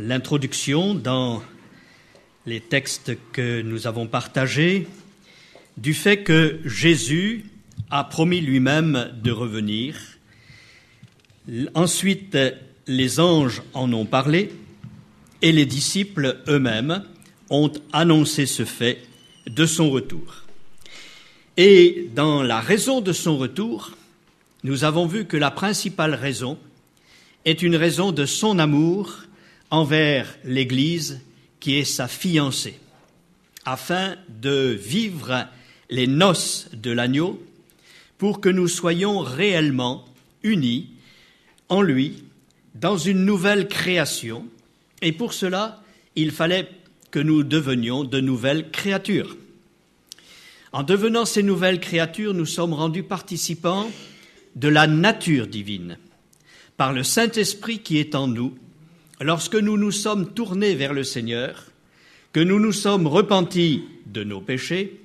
l'introduction dans les textes que nous avons partagés du fait que Jésus a promis lui-même de revenir. Ensuite, les anges en ont parlé et les disciples eux-mêmes ont annoncé ce fait de son retour. Et dans la raison de son retour, nous avons vu que la principale raison est une raison de son amour envers l'Église qui est sa fiancée, afin de vivre les noces de l'agneau pour que nous soyons réellement unis en lui dans une nouvelle création. Et pour cela, il fallait que nous devenions de nouvelles créatures. En devenant ces nouvelles créatures, nous sommes rendus participants de la nature divine par le Saint-Esprit qui est en nous, lorsque nous nous sommes tournés vers le Seigneur, que nous nous sommes repentis de nos péchés,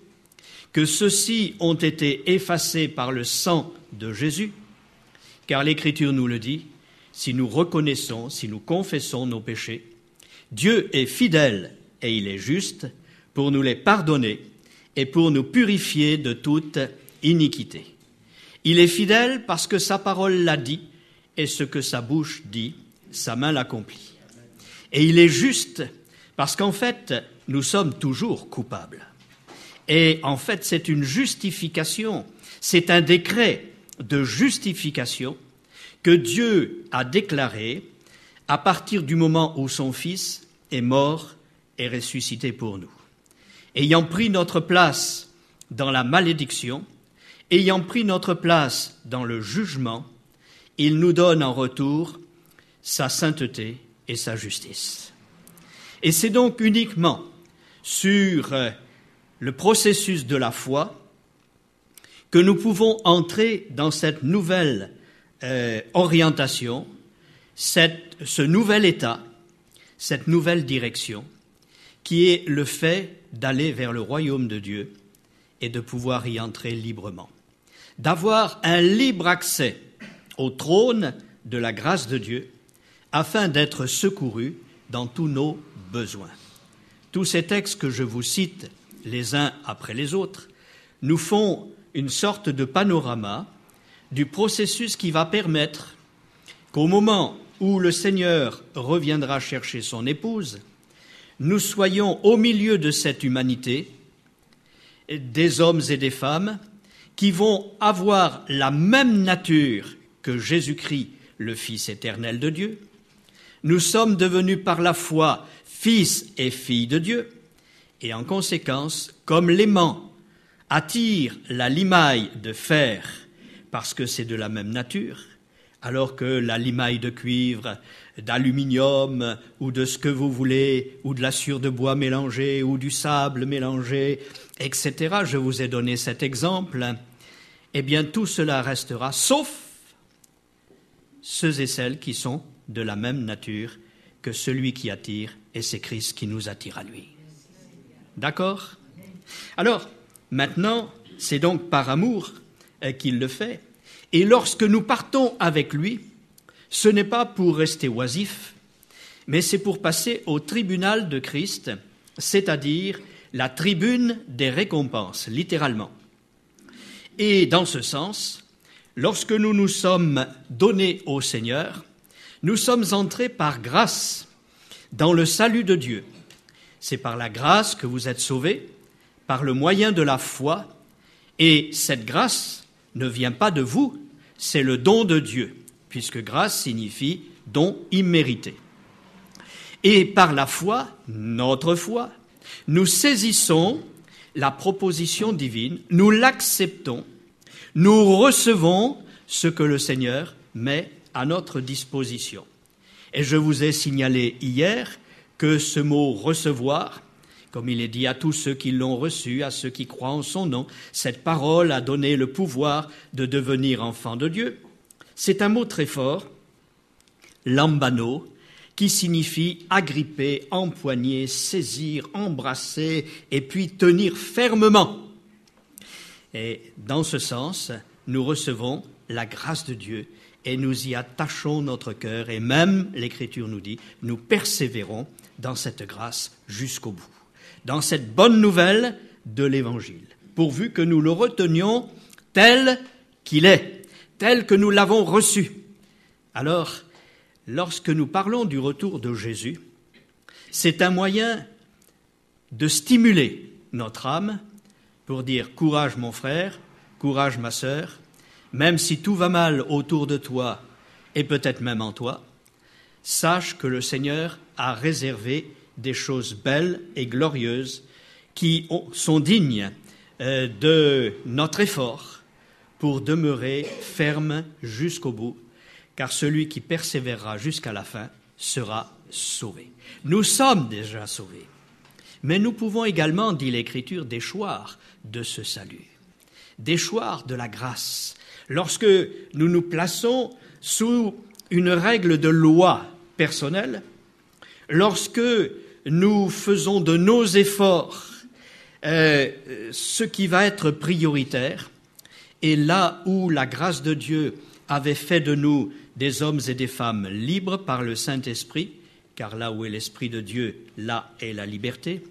que ceux-ci ont été effacés par le sang de Jésus, car l'Écriture nous le dit, si nous reconnaissons, si nous confessons nos péchés, Dieu est fidèle et il est juste pour nous les pardonner et pour nous purifier de toute iniquité. Il est fidèle parce que sa parole l'a dit et ce que sa bouche dit, sa main l'accomplit. Et il est juste parce qu'en fait, nous sommes toujours coupables. Et en fait, c'est une justification, c'est un décret de justification que Dieu a déclaré à partir du moment où son Fils est mort et ressuscité pour nous. Ayant pris notre place dans la malédiction, ayant pris notre place dans le jugement, il nous donne en retour sa sainteté et sa justice. Et c'est donc uniquement sur euh, le processus de la foi que nous pouvons entrer dans cette nouvelle euh, orientation, ce nouvel état, cette nouvelle direction, qui est le fait d'aller vers le royaume de Dieu et de pouvoir y entrer librement, d'avoir un libre accès au trône de la grâce de Dieu afin d'être secourus dans tous nos besoins. Tous ces textes que je vous cite les uns après les autres nous font une sorte de panorama du processus qui va permettre qu'au moment où le Seigneur reviendra chercher son épouse, nous soyons au milieu de cette humanité, des hommes et des femmes qui vont avoir la même nature que Jésus-Christ, le Fils éternel de Dieu. Nous sommes devenus par la foi fils et filles de Dieu, et en conséquence, comme l'aimant attire la limaille de fer parce que c'est de la même nature, alors que la limaille de cuivre, d'aluminium ou de ce que vous voulez, ou de la sciure de bois mélangée ou du sable mélangé, etc. Je vous ai donné cet exemple. Eh bien, tout cela restera, sauf ceux et celles qui sont de la même nature que celui qui attire, et c'est Christ qui nous attire à lui. D'accord? Alors, maintenant, c'est donc par amour euh, qu'il le fait. Et lorsque nous partons avec lui, ce n'est pas pour rester oisif, mais c'est pour passer au tribunal de Christ, c'est-à-dire la tribune des récompenses, littéralement. Et dans ce sens, Lorsque nous nous sommes donnés au Seigneur, nous sommes entrés par grâce dans le salut de Dieu. C'est par la grâce que vous êtes sauvés, par le moyen de la foi, et cette grâce ne vient pas de vous, c'est le don de Dieu, puisque grâce signifie don immérité. Et par la foi, notre foi, nous saisissons la proposition divine, nous l'acceptons nous recevons ce que le Seigneur met à notre disposition. Et je vous ai signalé hier que ce mot recevoir, comme il est dit à tous ceux qui l'ont reçu, à ceux qui croient en son nom, cette parole a donné le pouvoir de devenir enfant de Dieu. C'est un mot très fort, lambano, qui signifie agripper, empoigner, saisir, embrasser et puis tenir fermement. Et dans ce sens, nous recevons la grâce de Dieu et nous y attachons notre cœur, et même, l'Écriture nous dit, nous persévérons dans cette grâce jusqu'au bout, dans cette bonne nouvelle de l'Évangile, pourvu que nous le retenions tel qu'il est, tel que nous l'avons reçu. Alors, lorsque nous parlons du retour de Jésus, c'est un moyen de stimuler notre âme pour dire courage mon frère, courage ma sœur, même si tout va mal autour de toi et peut-être même en toi, sache que le Seigneur a réservé des choses belles et glorieuses qui sont dignes euh, de notre effort pour demeurer ferme jusqu'au bout, car celui qui persévérera jusqu'à la fin sera sauvé. Nous sommes déjà sauvés, mais nous pouvons également, dit l'Écriture, déchoir de ce salut, déchoir de la grâce, lorsque nous nous plaçons sous une règle de loi personnelle, lorsque nous faisons de nos efforts euh, ce qui va être prioritaire, et là où la grâce de Dieu avait fait de nous des hommes et des femmes libres par le Saint-Esprit, car là où est l'Esprit de Dieu, là est la liberté,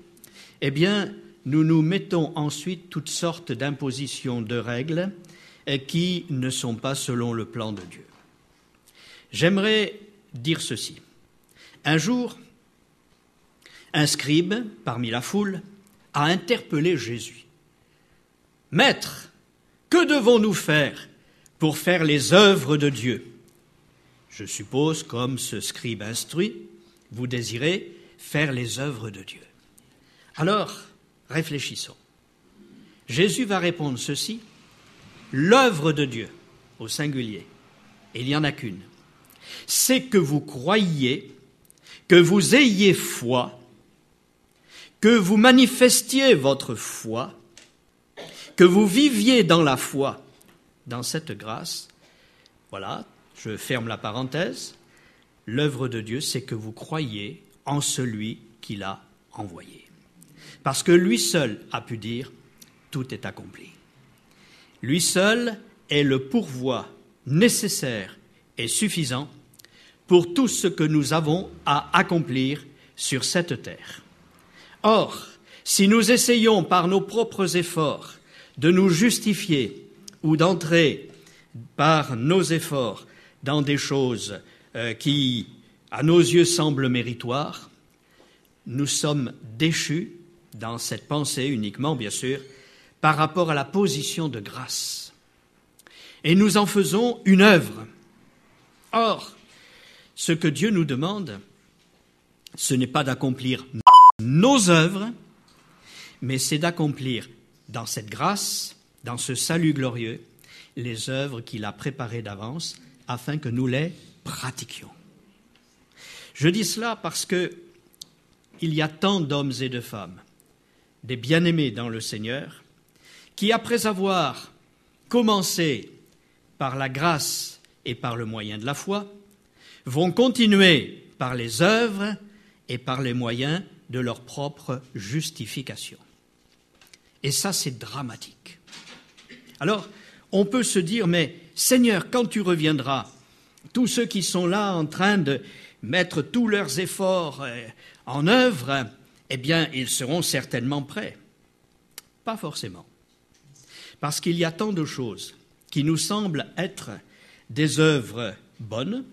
eh bien, nous nous mettons ensuite toutes sortes d'impositions de règles qui ne sont pas selon le plan de Dieu. J'aimerais dire ceci. Un jour, un scribe parmi la foule a interpellé Jésus. Maître, que devons-nous faire pour faire les œuvres de Dieu? Je suppose, comme ce scribe instruit, vous désirez faire les œuvres de Dieu. Alors, réfléchissons. Jésus va répondre ceci l'œuvre de Dieu, au singulier, il n'y en a qu'une, c'est que vous croyiez, que vous ayez foi, que vous manifestiez votre foi, que vous viviez dans la foi, dans cette grâce. Voilà, je ferme la parenthèse. L'œuvre de Dieu, c'est que vous croyez en celui qui l'a envoyé. Parce que lui seul a pu dire, tout est accompli. Lui seul est le pourvoi nécessaire et suffisant pour tout ce que nous avons à accomplir sur cette terre. Or, si nous essayons par nos propres efforts de nous justifier ou d'entrer par nos efforts dans des choses euh, qui, à nos yeux, semblent méritoires, nous sommes déchus dans cette pensée uniquement, bien sûr, par rapport à la position de grâce. Et nous en faisons une œuvre. Or, ce que Dieu nous demande, ce n'est pas d'accomplir nos œuvres, mais c'est d'accomplir dans cette grâce, dans ce salut glorieux, les œuvres qu'il a préparées d'avance afin que nous les pratiquions. Je dis cela parce que il y a tant d'hommes et de femmes, des bien-aimés dans le Seigneur, qui, après avoir commencé par la grâce et par le moyen de la foi, vont continuer par les œuvres et par les moyens de leur propre justification. Et ça, c'est dramatique. Alors, on peut se dire, mais Seigneur, quand tu reviendras, tous ceux qui sont là en train de mettre tous leurs efforts euh, en œuvre, eh bien, ils seront certainement prêts. Pas forcément parce qu'il y a tant de choses qui nous semblent être des œuvres bonnes,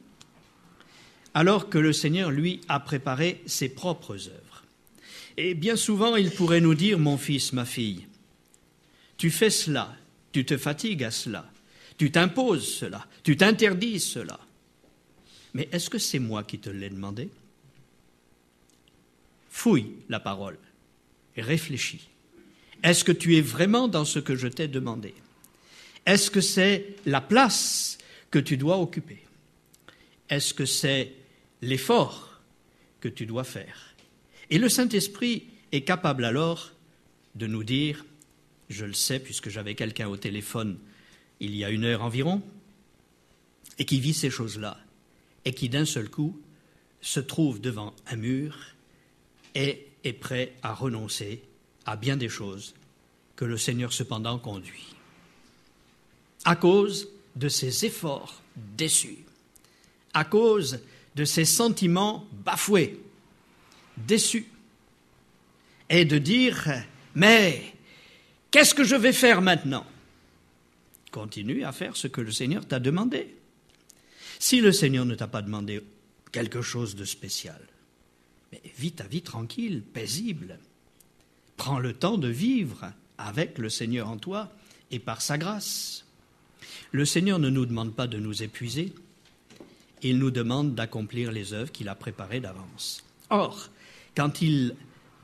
alors que le Seigneur, lui, a préparé ses propres œuvres. Et bien souvent, il pourrait nous dire, mon fils, ma fille, tu fais cela, tu te fatigues à cela, tu t'imposes cela, tu t'interdis cela. Mais est-ce que c'est moi qui te l'ai demandé? Fouille la parole et réfléchis. Est-ce que tu es vraiment dans ce que je t'ai demandé? Est-ce que c'est la place que tu dois occuper? Est-ce que c'est l'effort que tu dois faire? Et le Saint-Esprit est capable alors de nous dire, je le sais puisque j'avais quelqu'un au téléphone il y a une heure environ, et qui vit ces choses-là, et qui d'un seul coup se trouve devant un mur et est prêt à renoncer à bien des choses que le Seigneur cependant conduit. À cause de ses efforts déçus, à cause de ses sentiments bafoués, déçus, et de dire Mais qu'est-ce que je vais faire maintenant? Continue à faire ce que le Seigneur t'a demandé. Si le Seigneur ne t'a pas demandé quelque chose de spécial, mais vis ta vie tranquille, paisible. Prends le temps de vivre avec le Seigneur en toi et par sa grâce. Le Seigneur ne nous demande pas de nous épuiser, il nous demande d'accomplir les œuvres qu'il a préparées d'avance. Or, quand il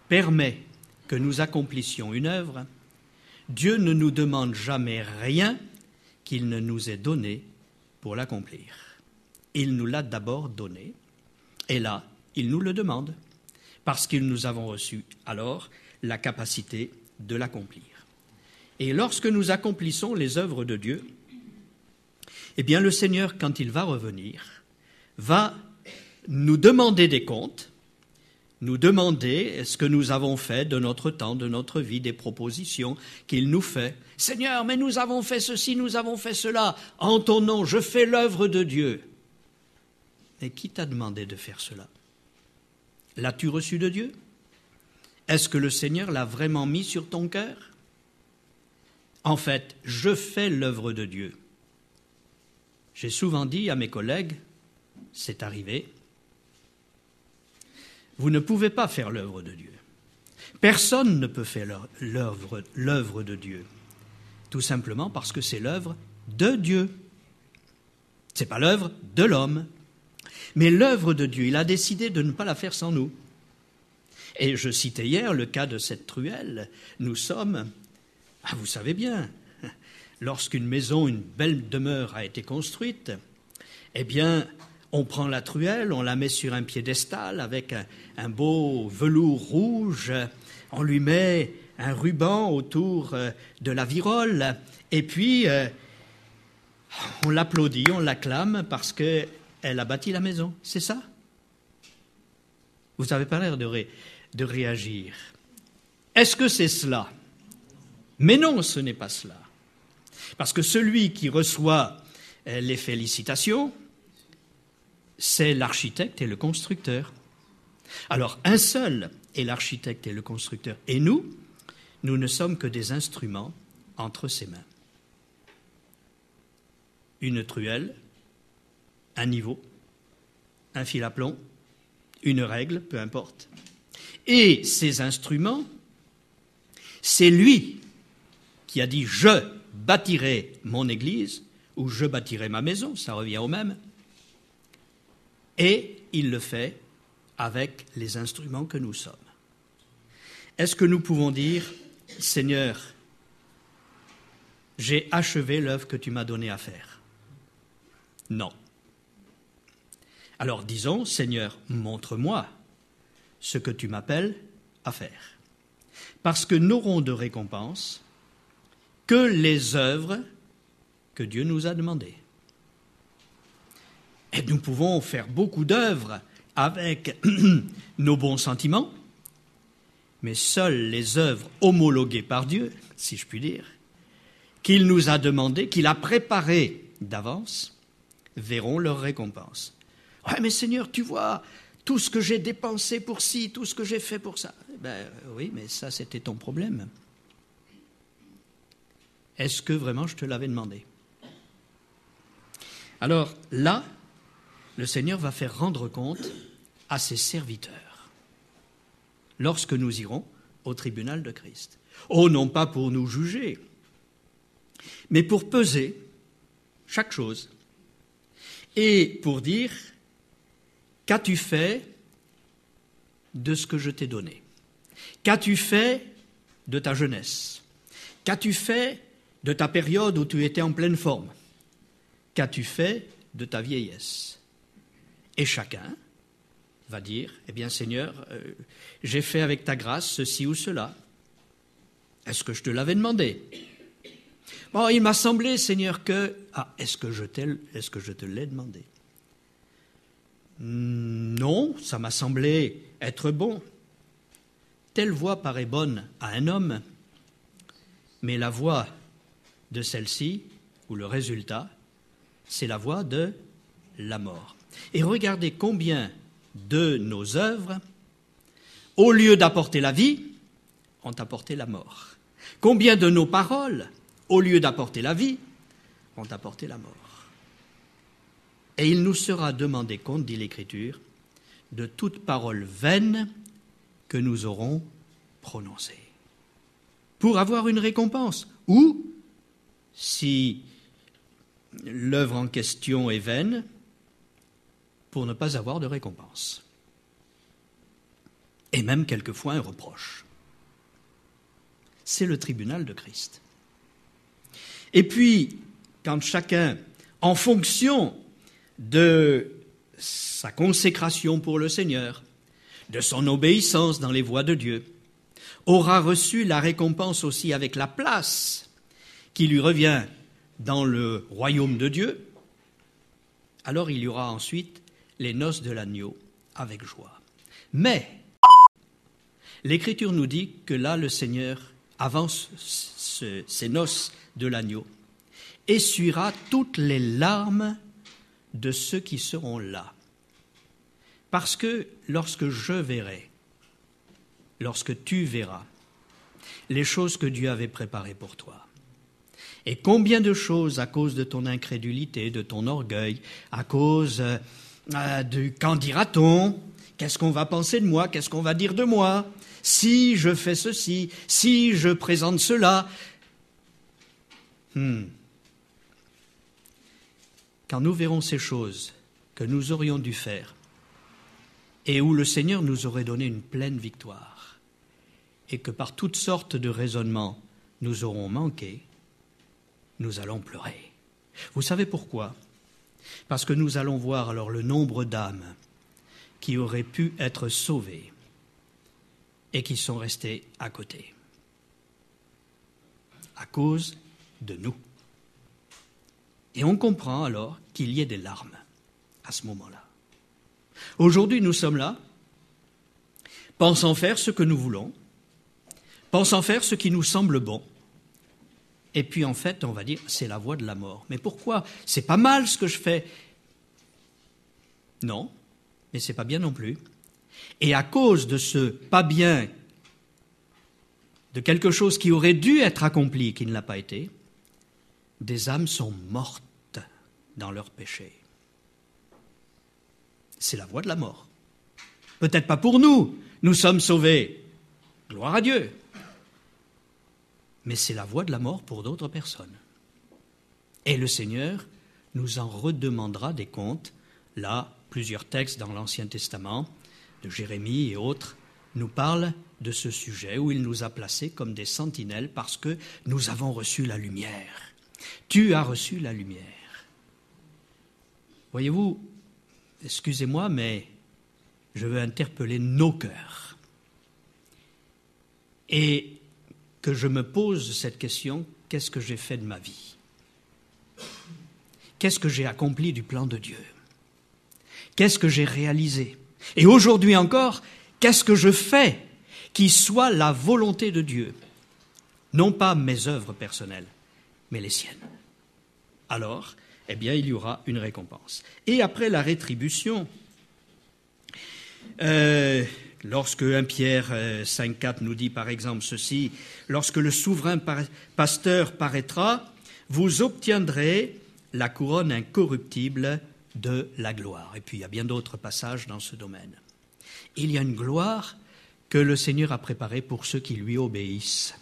permet que nous accomplissions une œuvre, Dieu ne nous demande jamais rien qu'il ne nous ait donné pour l'accomplir. Il nous l'a d'abord donné, et là, il nous le demande, parce que nous avons reçu alors la capacité de l'accomplir. Et lorsque nous accomplissons les œuvres de Dieu, eh bien le Seigneur, quand il va revenir, va nous demander des comptes, nous demander ce que nous avons fait de notre temps, de notre vie, des propositions qu'il nous fait. Seigneur, mais nous avons fait ceci, nous avons fait cela. En ton nom, je fais l'œuvre de Dieu. Mais qui t'a demandé de faire cela? L'as-tu reçu de Dieu? Est-ce que le Seigneur l'a vraiment mis sur ton cœur? En fait, je fais l'œuvre de Dieu. J'ai souvent dit à mes collègues, c'est arrivé, vous ne pouvez pas faire l'œuvre de Dieu. Personne ne peut faire l'œuvre de Dieu, tout simplement parce que c'est l'œuvre de Dieu. Ce n'est pas l'œuvre de l'homme. Mais l'œuvre de Dieu, il a décidé de ne pas la faire sans nous. Et je citais hier le cas de cette truelle. Nous sommes, ah, vous savez bien, lorsqu'une maison, une belle demeure a été construite, eh bien, on prend la truelle, on la met sur un piédestal avec un, beau velours rouge, on lui met un ruban autour euh, de la virole, et puis euh, on l'applaudit, on l'acclame parce qu'elle a bâti la maison. C'est ça? Vous n'avez pas l'air de, de réagir. Est-ce que c'est cela? Mais non, ce n'est pas cela. Parce que celui qui reçoit euh, les félicitations, c'est l'architecte et le constructeur. Alors, un seul est l'architecte et le constructeur. Et nous, nous ne sommes que des instruments entre ses mains. Une truelle, un niveau, un fil à plomb, une règle, peu importe. Et ces instruments, c'est lui qui a dit je bâtirai mon église ou je bâtirai ma maison, ça revient au même. Et il le fait avec les instruments que nous sommes. Est-ce que nous pouvons dire, Seigneur, j'ai achevé l'œuvre que tu m'as donnée à faire? Non. Alors disons, Seigneur, montre-moi ce que tu m'appelles à faire. Parce que n'aurons de récompense que les œuvres que Dieu nous a demandées. Et nous pouvons faire beaucoup d'œuvres avec nos bons sentiments, mais seules les œuvres homologuées par Dieu, si je puis dire, qu'il nous a demandées, qu'il a préparées d'avance, verront leur récompense. Ouais, mais Seigneur, tu vois tout ce que j'ai dépensé pour ci, tout ce que j'ai fait pour ça. Ben oui, mais ça, c'était ton problème. Est-ce que vraiment je te l'avais demandé? Alors là, le Seigneur va faire rendre compte à ses serviteurs lorsque nous irons au tribunal de Christ. Oh, non pas pour nous juger, mais pour peser chaque chose et pour dire qu'as-tu fait de ce que je t'ai donné? Qu'as-tu fait de ta jeunesse? Qu'as-tu fait de ta période où tu étais en pleine forme? Qu'as-tu fait de ta vieillesse? Et chacun va dire, eh bien Seigneur, euh, j'ai fait avec ta grâce ceci ou cela. Est-ce que je te l'avais demandé? Bon, il m'a semblé, Seigneur, que... Ah, est-ce que je, est-ce que je te l'ai demandé? Non, ça m'a semblé être bon. Telle voix paraît bonne à un homme, mais la voix de celle-ci, ou le résultat, c'est la voie de la mort. Et regardez combien de nos œuvres, au lieu d'apporter la vie, ont apporté la mort. Combien de nos paroles, au lieu d'apporter la vie, ont apporté la mort. Et il nous sera demandé compte, dit l'Écriture, de toute parole vaine que nous aurons prononcée, pour avoir une récompense, ou, si l'œuvre en question est vaine, pour ne pas avoir de récompense. Et même quelquefois un reproche. C'est le tribunal de Christ. Et puis, quand chacun, en fonction de sa consécration pour le Seigneur, de son obéissance dans les voies de Dieu, aura reçu la récompense aussi avec la place qui lui revient dans le royaume de Dieu, alors il y aura ensuite les noces de l'agneau avec joie. Mais l'Écriture nous dit que là, le Seigneur avance ces noces de l'agneau essuiera toutes les larmes de ceux qui seront là. Parce que lorsque je verrai, lorsque tu verras, les choses que Dieu avait préparées pour toi, et combien de choses à cause de ton incrédulité, de ton orgueil, à cause euh, du qu'en dira-t-on, qu'est-ce qu'on va penser de moi, qu'est-ce qu'on va dire de moi, si je fais ceci, si je présente cela. Hmm. Quand nous verrons ces choses que nous aurions dû faire et où le Seigneur nous aurait donné une pleine victoire et que par toutes sortes de raisonnements nous aurons manqué, nous allons pleurer. Vous savez pourquoi? Parce que nous allons voir alors le nombre d'âmes qui auraient pu être sauvées et qui sont restées à côté à cause de nous. Et on comprend alors qu'il y ait des larmes à ce moment-là. Aujourd'hui, nous sommes là, pensant faire ce que nous voulons, pensant faire ce qui nous semble bon. Et puis en fait, on va dire, c'est la voie de la mort. Mais pourquoi? C'est pas mal ce que je fais. Non, mais c'est pas bien non plus. Et à cause de ce pas bien, de quelque chose qui aurait dû être accompli, qui ne l'a pas été, des âmes sont mortes dans leur péché. C'est la voie de la mort. Peut-être pas pour nous, nous sommes sauvés. Gloire à Dieu. Mais c'est la voie de la mort pour d'autres personnes. Et le Seigneur nous en redemandera des comptes. Là, plusieurs textes dans l'Ancien Testament, de Jérémie et autres, nous parlent de ce sujet où il nous a placés comme des sentinelles parce que nous avons reçu la lumière. Tu as reçu la lumière. Voyez-vous, excusez-moi, mais je veux interpeller nos cœurs. Et que je me pose cette question, qu'est-ce que j'ai fait de ma vie? Qu'est-ce que j'ai accompli du plan de Dieu? Qu'est-ce que j'ai réalisé? Et aujourd'hui encore, qu'est-ce que je fais qui soit la volonté de Dieu? Non pas mes œuvres personnelles, mais les siennes. Alors, eh bien, il y aura une récompense. Et après la rétribution, euh, lorsque 1 Pierre 5.4 euh, nous dit par exemple ceci, lorsque le souverain pasteur paraîtra, vous obtiendrez la couronne incorruptible de la gloire. Et puis il y a bien d'autres passages dans ce domaine. Il y a une gloire que le Seigneur a préparée pour ceux qui lui obéissent.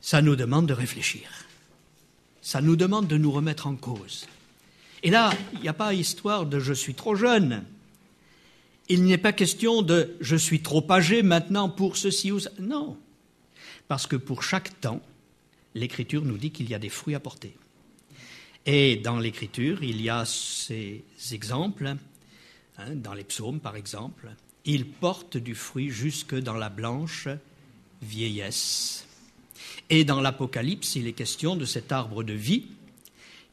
Ça nous demande de réfléchir ça nous demande de nous remettre en cause. Et là, il n'y a pas histoire de je suis trop jeune. Il n'est pas question de je suis trop âgé maintenant pour ceci ou ça. Non. Parce que pour chaque temps, l'Écriture nous dit qu'il y a des fruits à porter. Et dans l'Écriture, il y a ces exemples, hein, dans les psaumes par exemple, ils portent du fruit jusque dans la blanche vieillesse. Et dans l'Apocalypse, il est question de cet arbre de vie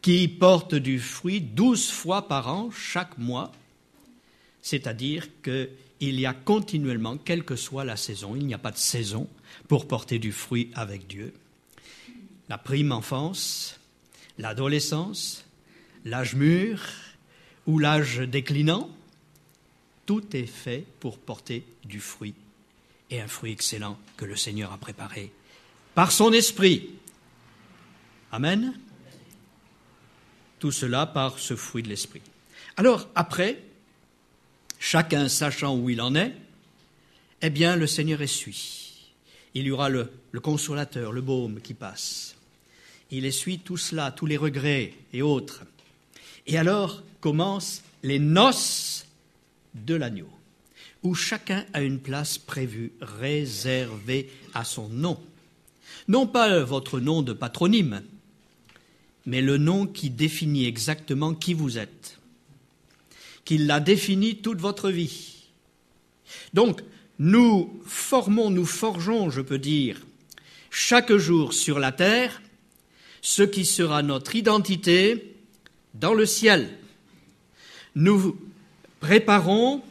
qui porte du fruit douze fois par an, chaque mois, c'est-à-dire qu'il y a continuellement, quelle que soit la saison, il n'y a pas de saison pour porter du fruit avec Dieu. La prime enfance, l'adolescence, l'âge mûr ou l'âge déclinant, tout est fait pour porter du fruit, et un fruit excellent que le Seigneur a préparé par son esprit. Amen. Tout cela par ce fruit de l'esprit. Alors, après, chacun sachant où il en est, eh bien, le Seigneur essuie. Il y aura le, le consolateur, le baume qui passe. Il essuie tout cela, tous les regrets et autres. Et alors commencent les noces de l'agneau, où chacun a une place prévue, réservée à son nom. Non pas votre nom de patronyme, mais le nom qui définit exactement qui vous êtes, qui l'a défini toute votre vie. Donc, nous formons, nous forgeons, je peux dire, chaque jour sur la terre, ce qui sera notre identité dans le ciel. Nous préparons,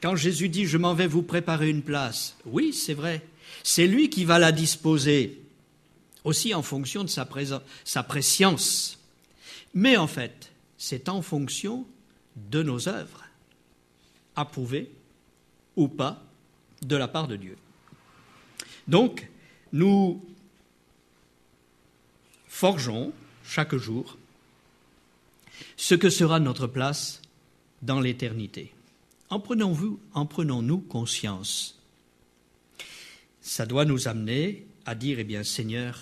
quand Jésus dit Je m'en vais vous préparer une place, oui, c'est vrai, c'est lui qui va la disposer, aussi en fonction de sa, sa préscience. Mais en fait, c'est en fonction de nos œuvres, approuvées ou pas de la part de Dieu. Donc, nous forgeons chaque jour ce que sera notre place dans l'éternité. En prenons-nous prenons conscience Ça doit nous amener à dire, eh bien, Seigneur,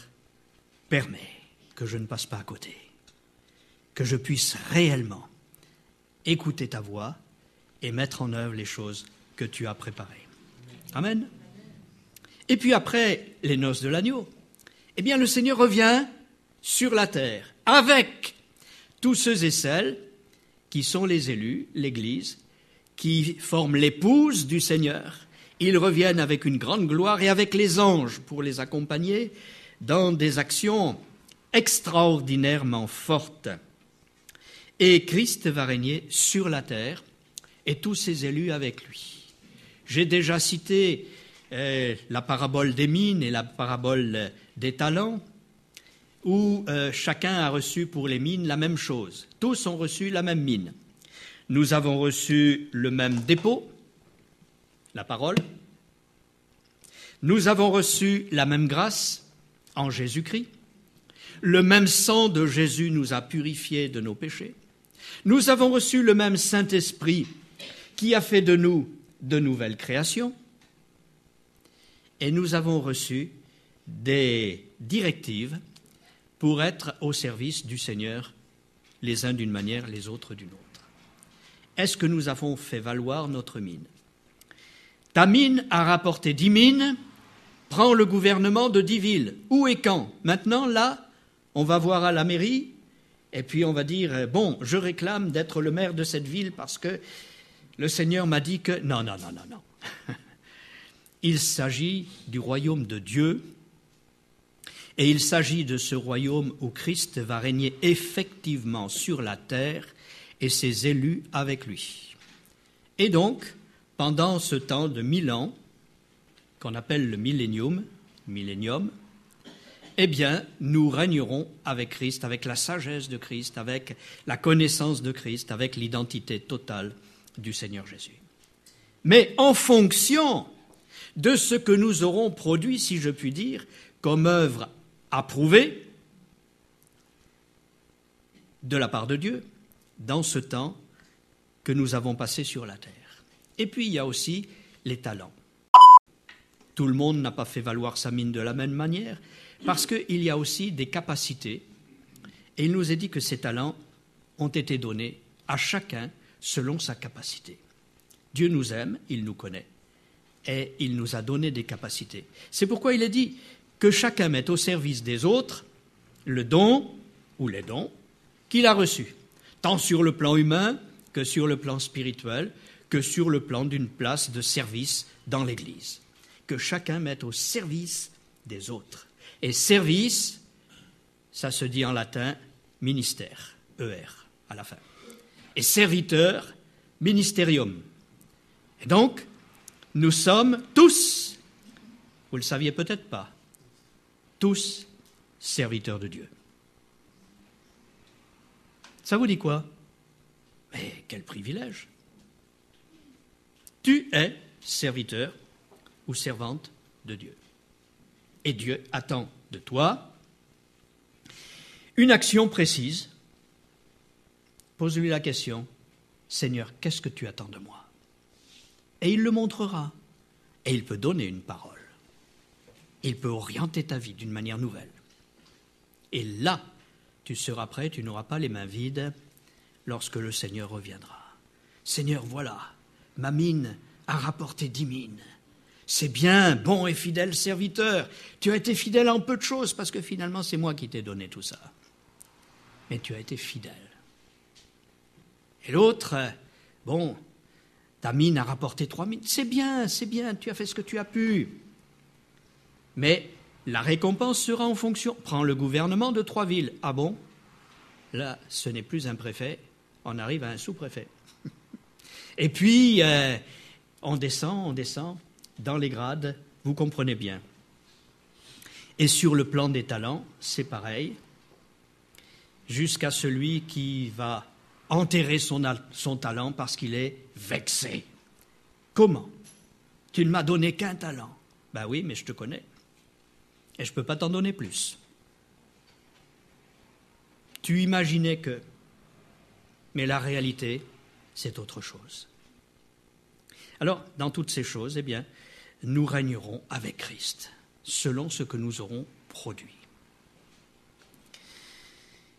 permets que je ne passe pas à côté, que je puisse réellement écouter ta voix et mettre en œuvre les choses que tu as préparées. Amen. Et puis après les noces de l'agneau, eh bien le Seigneur revient sur la terre avec tous ceux et celles qui sont les élus, l'Église, qui forment l'épouse du Seigneur. Ils reviennent avec une grande gloire et avec les anges pour les accompagner dans des actions extraordinairement fortes. Et Christ va régner sur la terre et tous ses élus avec lui. J'ai déjà cité euh, la parabole des mines et la parabole des talents, où euh, chacun a reçu pour les mines la même chose. Tous ont reçu la même mine. Nous avons reçu le même dépôt, la parole. Nous avons reçu la même grâce en Jésus-Christ. Le même sang de Jésus nous a purifiés de nos péchés. Nous avons reçu le même Saint-Esprit qui a fait de nous de nouvelles créations et nous avons reçu des directives pour être au service du Seigneur, les uns d'une manière, les autres d'une autre. Est-ce que nous avons fait valoir notre mine? Ta mine a rapporté dix mines, prends le gouvernement de dix villes. Où et quand Maintenant, là, on va voir à la mairie, et puis on va dire, bon, je réclame d'être le maire de cette ville parce que le Seigneur m'a dit que non, non, non, non, non. Il s'agit du royaume de Dieu et il s'agit de ce royaume où Christ va régner effectivement sur la terre et ses élus avec lui. Et donc, pendant ce temps de mille ans, qu'on appelle le millénium, millénium, eh bien, nous régnerons avec Christ, avec la sagesse de Christ, avec la connaissance de Christ, avec l'identité totale du Seigneur Jésus. Mais en fonction de ce que nous aurons produit, si je puis dire, comme œuvre approuvée de la part de Dieu dans ce temps que nous avons passé sur la terre. Et puis il y a aussi les talents. Tout le monde n'a pas fait valoir sa mine de la même manière, parce qu'il y a aussi des capacités, et il nous est dit que ces talents ont été donnés à chacun selon sa capacité. Dieu nous aime, il nous connaît, et il nous a donné des capacités. C'est pourquoi il est dit que chacun mette au service des autres le don ou les dons qu'il a reçus, tant sur le plan humain que sur le plan spirituel, que sur le plan d'une place de service dans l'Église. Que chacun mette au service des autres. Et service, ça se dit en latin ministère, ER, à la fin et serviteur ministerium. Et donc, nous sommes tous, vous le saviez peut-être pas, tous serviteurs de Dieu. Ça vous dit quoi? Mais quel privilège Tu es serviteur ou servante de Dieu. Et Dieu attend de toi une action précise. Pose-lui la question, Seigneur, qu'est-ce que tu attends de moi? Et il le montrera. Et il peut donner une parole. Il peut orienter ta vie d'une manière nouvelle. Et là, tu seras prêt, tu n'auras pas les mains vides lorsque le Seigneur reviendra. Seigneur, voilà, ma mine a rapporté dix mines. C'est bien, bon et fidèle serviteur. Tu as été fidèle en peu de choses parce que finalement c'est moi qui t'ai donné tout ça. Mais tu as été fidèle. Et l'autre, bon, ta mine a rapporté trois mines. C'est bien, c'est bien, tu as fait ce que tu as pu. Mais la récompense sera en fonction. Prends le gouvernement de trois villes. Ah bon? Là, ce n'est plus un préfet, on arrive à un sous-préfet. Et puis, euh, on descend, on descend dans les grades, vous comprenez bien. Et sur le plan des talents, c'est pareil, jusqu'à celui qui va enterrer son, talent parce qu'il est vexé. Comment? Tu ne m'as donné qu'un talent. Ben oui, mais je te connais. Et je ne peux pas t'en donner plus. Tu imaginais que. Mais la réalité, c'est autre chose. Alors, dans toutes ces choses, eh bien, nous régnerons avec Christ, selon ce que nous aurons produit.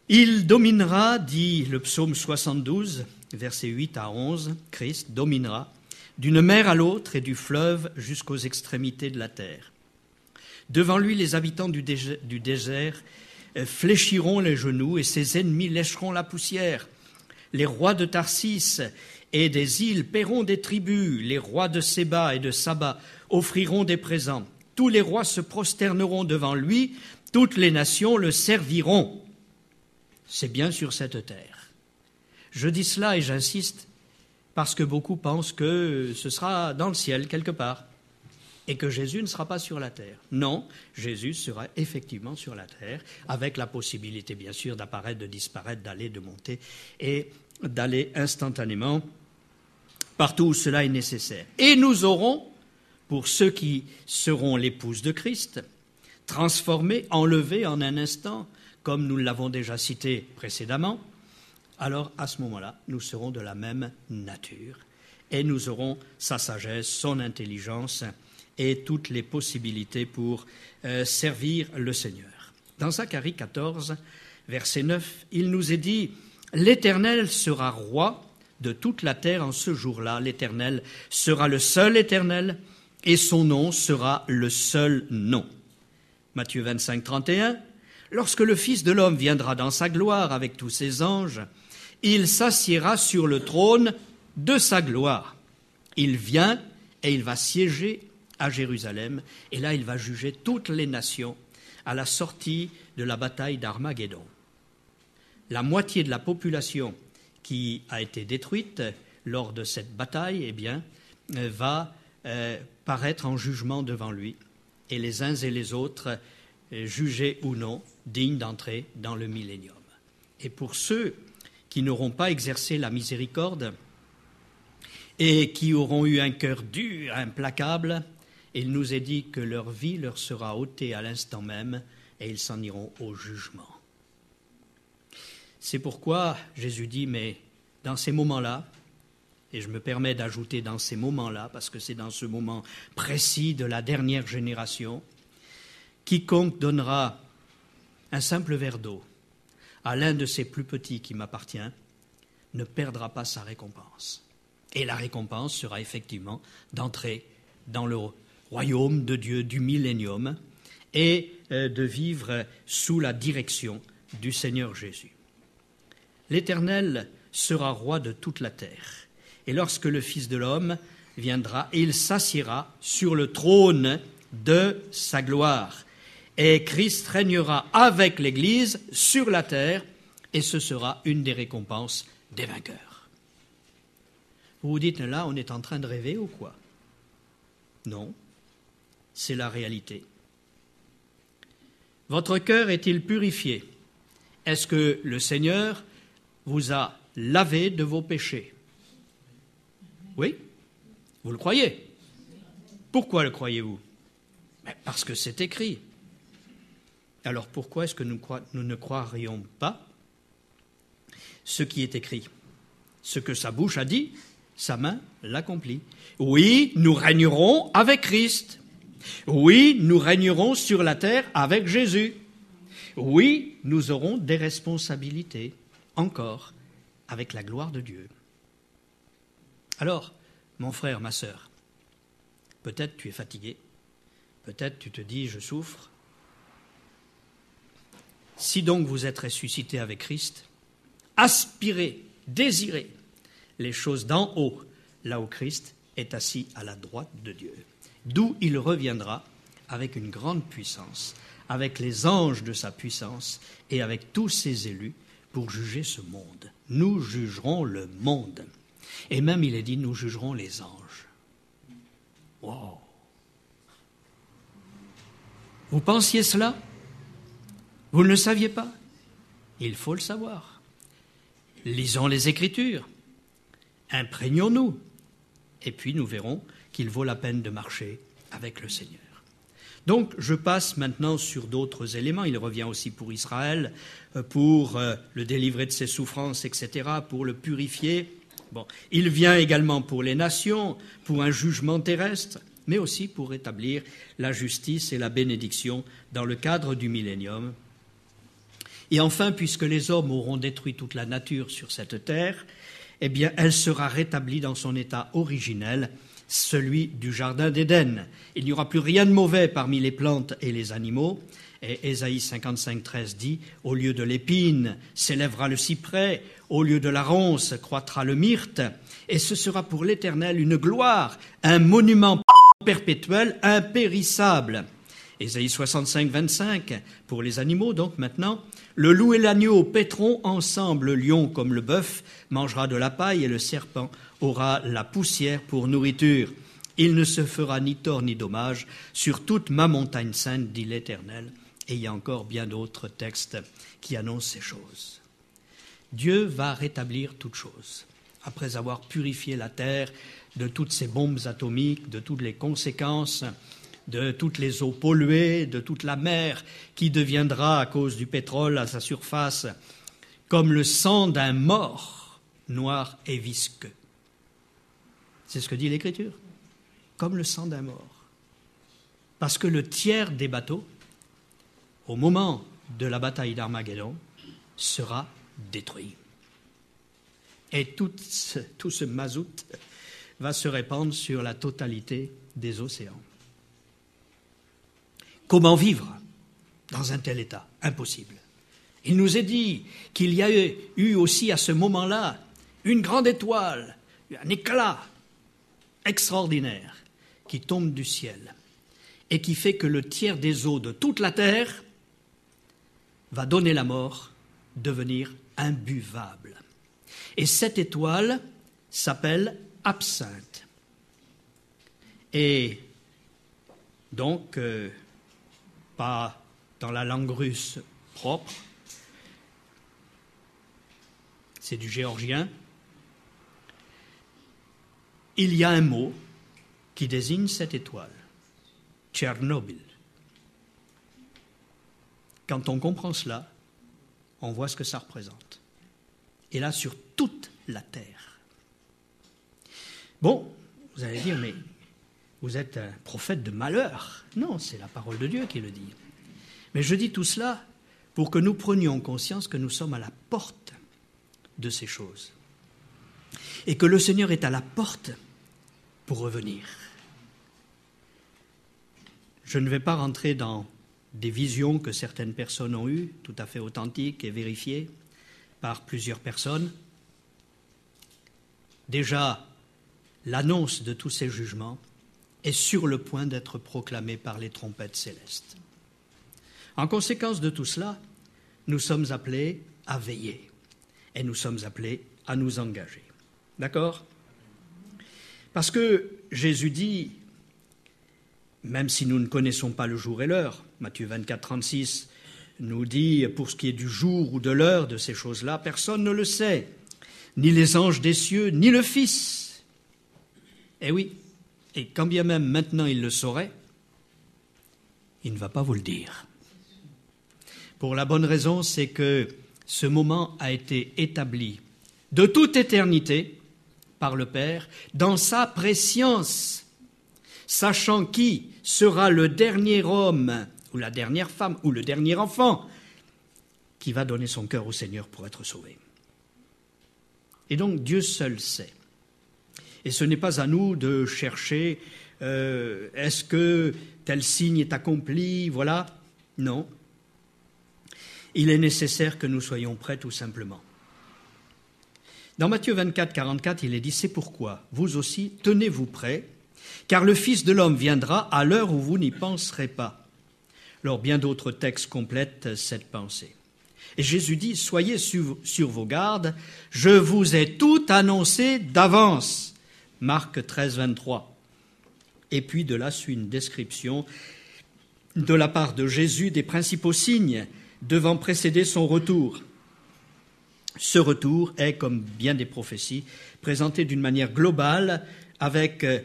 Il dominera, dit le psaume 72, versets 8 à 11, Christ dominera d'une mer à l'autre et du fleuve jusqu'aux extrémités de la terre. Devant lui, les habitants du désert euh, fléchiront les genoux et ses ennemis lécheront la poussière. Les rois de Tarsis et des îles paieront des tribus, les rois de Séba et de Saba offriront des présents. Tous les rois se prosterneront devant lui, toutes les nations le serviront. C'est bien sur cette terre. Je dis cela et j'insiste parce que beaucoup pensent que ce sera dans le ciel quelque part et que Jésus ne sera pas sur la terre. Non, Jésus sera effectivement sur la terre, avec la possibilité bien sûr d'apparaître, de disparaître, d'aller, de monter et d'aller instantanément partout où cela est nécessaire. Et nous aurons, pour ceux qui seront l'épouse de Christ, transformés, enlevés en un instant, comme nous l'avons déjà cité précédemment, alors à ce moment-là, nous serons de la même nature et nous aurons sa sagesse, son intelligence et toutes les possibilités pour euh, servir le Seigneur. Dans Zacharie 14, verset 9, il nous est dit L'Éternel sera roi de toute la terre en ce jour-là. L'Éternel sera le seul Éternel et son nom sera le seul nom. Matthieu 25, 31. Lorsque le Fils de l'homme viendra dans sa gloire avec tous ses anges, il s'assiera sur le trône de sa gloire. Il vient et il va siéger à Jérusalem, et là il va juger toutes les nations à la sortie de la bataille d'Armageddon. La moitié de la population qui a été détruite lors de cette bataille, eh bien, euh, va euh, paraître en jugement devant lui, et les uns et les autres euh, jugés ou non dignes d'entrer dans le millénium. Et pour ceux qui n'auront pas exercé la miséricorde et qui auront eu un cœur dur, implacable, il nous est dit que leur vie leur sera ôtée à l'instant même et ils s'en iront au jugement. C'est pourquoi Jésus dit, mais dans ces moments-là, et je me permets d'ajouter dans ces moments-là, parce que c'est dans ce moment précis de la dernière génération, quiconque donnera un simple verre d'eau à l'un de ces plus petits qui m'appartient ne perdra pas sa récompense. Et la récompense sera effectivement d'entrer dans le royaume de Dieu du millénium et euh, de vivre sous la direction du Seigneur Jésus. L'Éternel sera roi de toute la terre. Et lorsque le Fils de l'homme viendra, il s'assiera sur le trône de sa gloire. Et Christ régnera avec l'Église sur la terre, et ce sera une des récompenses des vainqueurs. Vous vous dites, là, on est en train de rêver ou quoi? Non, c'est la réalité. Votre cœur est-il purifié? Est-ce que le Seigneur vous a lavé de vos péchés. Oui Vous le croyez Pourquoi le croyez-vous? Parce que c'est écrit. Alors pourquoi est-ce que nous, nous, ne croirions pas ce qui est écrit? Ce que sa bouche a dit, sa main l'accomplit. Oui, nous régnerons avec Christ. Oui, nous régnerons sur la terre avec Jésus. Oui, nous aurons des responsabilités encore avec la gloire de Dieu. Alors, mon frère, ma sœur, peut-être tu es fatigué, peut-être tu te dis je souffre. Si donc vous êtes ressuscité avec Christ, aspirez, désirez les choses d'en haut, là où Christ est assis à la droite de Dieu, d'où il reviendra avec une grande puissance, avec les anges de sa puissance et avec tous ses élus pour juger ce monde. Nous jugerons le monde. Et même il est dit, nous jugerons les anges. Wow. Vous pensiez cela? Vous ne le saviez pas? Il faut le savoir. Lisons les Écritures. Imprégnons-nous. Et puis nous verrons qu'il vaut la peine de marcher avec le Seigneur. Donc je passe maintenant sur d'autres éléments. Il revient aussi pour Israël, euh, pour euh, le délivrer de ses souffrances, etc., pour le purifier. Il vient également pour les nations, pour un jugement terrestre, mais aussi pour rétablir la justice et la bénédiction dans le cadre du millénium. Et enfin, puisque les hommes auront détruit toute la nature sur cette terre, eh bien, elle sera rétablie dans son état originel celui du Jardin d'Éden. Il n'y aura plus rien de mauvais parmi les plantes et les animaux. Et Ésaïe 55, 13 dit Au lieu de l'épine s'élèvera le cyprès, au lieu de la ronce croîtra le myrte, et ce sera pour l'Éternel une gloire, un monument perpétuel, impérissable. Ésaïe 65, 25, pour les animaux, donc maintenant, le loup et l'agneau paîtront ensemble, le lion comme le bœuf mangera de la paille et le serpent aura la poussière pour nourriture. Il ne se fera ni tort ni dommage sur toute ma montagne sainte, dit l'Éternel. Et il y a encore bien d'autres textes qui annoncent ces choses. Dieu va rétablir toutes choses. Après avoir purifié la terre de toutes ces bombes atomiques, de toutes les conséquences, de toutes les eaux polluées, de toute la mer qui deviendra, à cause du pétrole à sa surface, comme le sang d'un mort, noir et visqueux. C'est ce que dit l'Écriture. Comme le sang d'un mort. Parce que le tiers des bateaux, au moment de la bataille d'Armageddon, sera détruit. Et tout ce, mazout va se répandre sur la totalité des océans. Comment vivre dans un tel état? Impossible. Il nous est dit qu'il y a eu aussi à ce moment-là une grande étoile, un éclat extraordinaire qui tombe du ciel et qui fait que le tiers des eaux de toute la terre va donner la mort, devenir imbuvable. Et cette étoile s'appelle absinthe. Et donc, euh, pas dans la langue russe propre, c'est du géorgien, il y a un mot qui désigne cette étoile, Tchernobyl. Quand on comprend cela, on voit ce que ça représente. Et là, sur toute la Terre. Bon, vous allez dire, mais vous êtes un prophète de malheur. Non, c'est la parole de Dieu qui le dit. Mais je dis tout cela pour que nous prenions conscience que nous sommes à la porte de ces choses et que le Seigneur est à la porte pour revenir. Je ne vais pas rentrer dans des visions que certaines personnes ont eues, tout à fait authentiques et vérifiées par plusieurs personnes. Déjà, l'annonce de tous ces jugements est sur le point d'être proclamée par les trompettes célestes. En conséquence de tout cela, nous sommes appelés à veiller et nous sommes appelés à nous engager. D'accord? Parce que Jésus dit, même si nous ne connaissons pas le jour et l'heure, Matthieu 24, 36, nous dit pour ce qui est du jour ou de l'heure de ces choses-là, personne ne le sait, ni les anges des cieux, ni le Fils. Eh oui, et quand bien même maintenant il le saurait, il ne va pas vous le dire. Pour la bonne raison, c'est que ce moment a été établi de toute éternité par le Père dans sa préscience, sachant qui sera le dernier homme ou la dernière femme ou le dernier enfant qui va donner son cœur au Seigneur pour être sauvé. Et donc Dieu seul sait. Et ce n'est pas à nous de chercher euh, est-ce que tel signe est accompli, voilà. Non. Il est nécessaire que nous soyons prêts tout simplement. Dans Matthieu 24, 44, il est dit C'est pourquoi, vous aussi, tenez-vous prêts, car le Fils de l'homme viendra à l'heure où vous n'y penserez pas. Alors, bien d'autres textes complètent cette pensée. Et Jésus dit Soyez sur, sur vos gardes, je vous ai tout annoncé d'avance. Marc 13, 23. Et puis de là suit une description de la part de Jésus des principaux signes devant précéder son retour. Ce retour est, comme bien des prophéties, présenté d'une manière globale avec euh,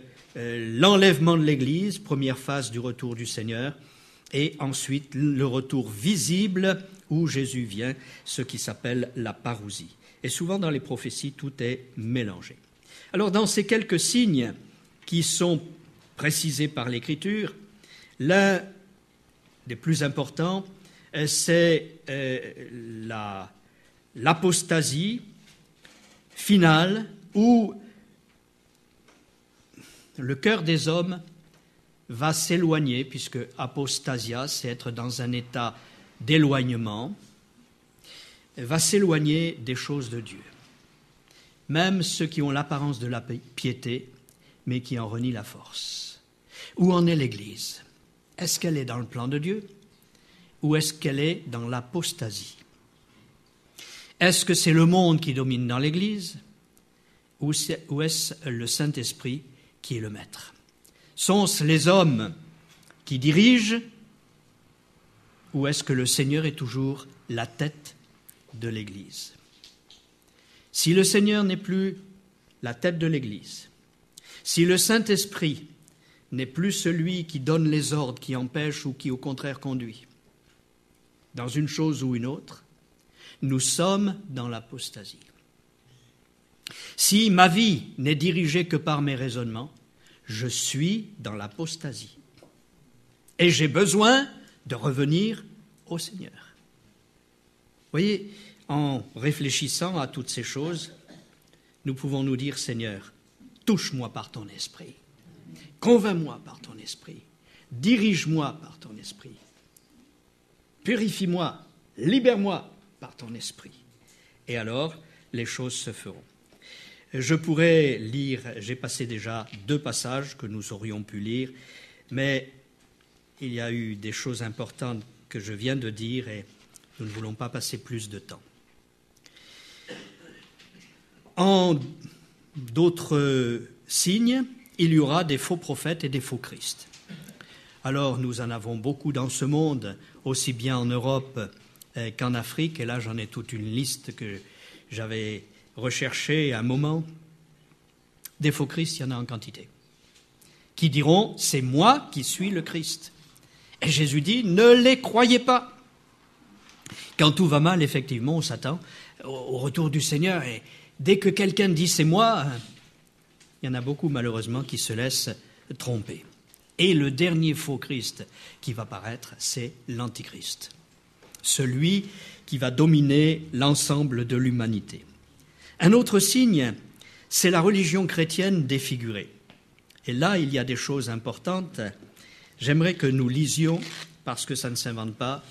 l'enlèvement de l'Église, première phase du retour du Seigneur, et ensuite le retour visible où Jésus vient, ce qui s'appelle la parousie. Et souvent dans les prophéties, tout est mélangé. Alors dans ces quelques signes qui sont précisés par l'Écriture, l'un des plus importants, euh, c'est euh, l'apostasie finale où le cœur des hommes va s'éloigner, puisque apostasia, c'est être dans un état d'éloignement, va s'éloigner des choses de Dieu. Même ceux qui ont l'apparence de la piété, mais qui en renient la force. Où en est l'Église? Est-ce qu'elle est dans le plan de Dieu? Ou est-ce qu'elle est dans l'apostasie? Est-ce que c'est le monde qui domine dans l'Église? Ou est-ce le Saint-Esprit qui est le maître? Sont-ce les hommes qui dirigent? Ou est-ce que le Seigneur est toujours la tête de l'Église? Si le Seigneur n'est plus la tête de l'Église, si le Saint-Esprit n'est plus celui qui donne les ordres, qui empêche ou qui au contraire conduit, dans une chose ou une autre, nous sommes dans l'apostasie. Si ma vie n'est dirigée que par mes raisonnements, je suis dans l'apostasie. Et j'ai besoin de revenir au Seigneur. Voyez, en réfléchissant à toutes ces choses, nous pouvons nous dire, Seigneur, touche-moi par ton esprit, convainc-moi par ton esprit, dirige-moi par ton esprit, purifie-moi, libère-moi par ton esprit. Et alors, les choses se feront. Je pourrais lire, j'ai passé déjà deux passages que nous aurions pu lire, mais il y a eu des choses importantes que je viens de dire et nous ne voulons pas passer plus de temps. En d'autres signes, il y aura des faux prophètes et des faux Christ. Alors nous en avons beaucoup dans ce monde, aussi bien en Europe euh, qu'en Afrique, et là j'en ai toute une liste que j'avais recherchée à un moment. Des faux Christ, il y en a en quantité, qui diront, c'est moi qui suis le Christ. Et Jésus dit, ne les croyez pas. Quand tout va mal, effectivement, on s'attend au retour du Seigneur. Et dès que quelqu'un dit c'est moi, il y en a beaucoup malheureusement qui se laissent tromper. Et le dernier faux Christ qui va paraître, c'est l'Antichrist, celui qui va dominer l'ensemble de l'humanité. Un autre signe, c'est la religion chrétienne défigurée. Et là, il y a des choses importantes J'aimerais que nous lisions, parce que ça ne s'invente pas,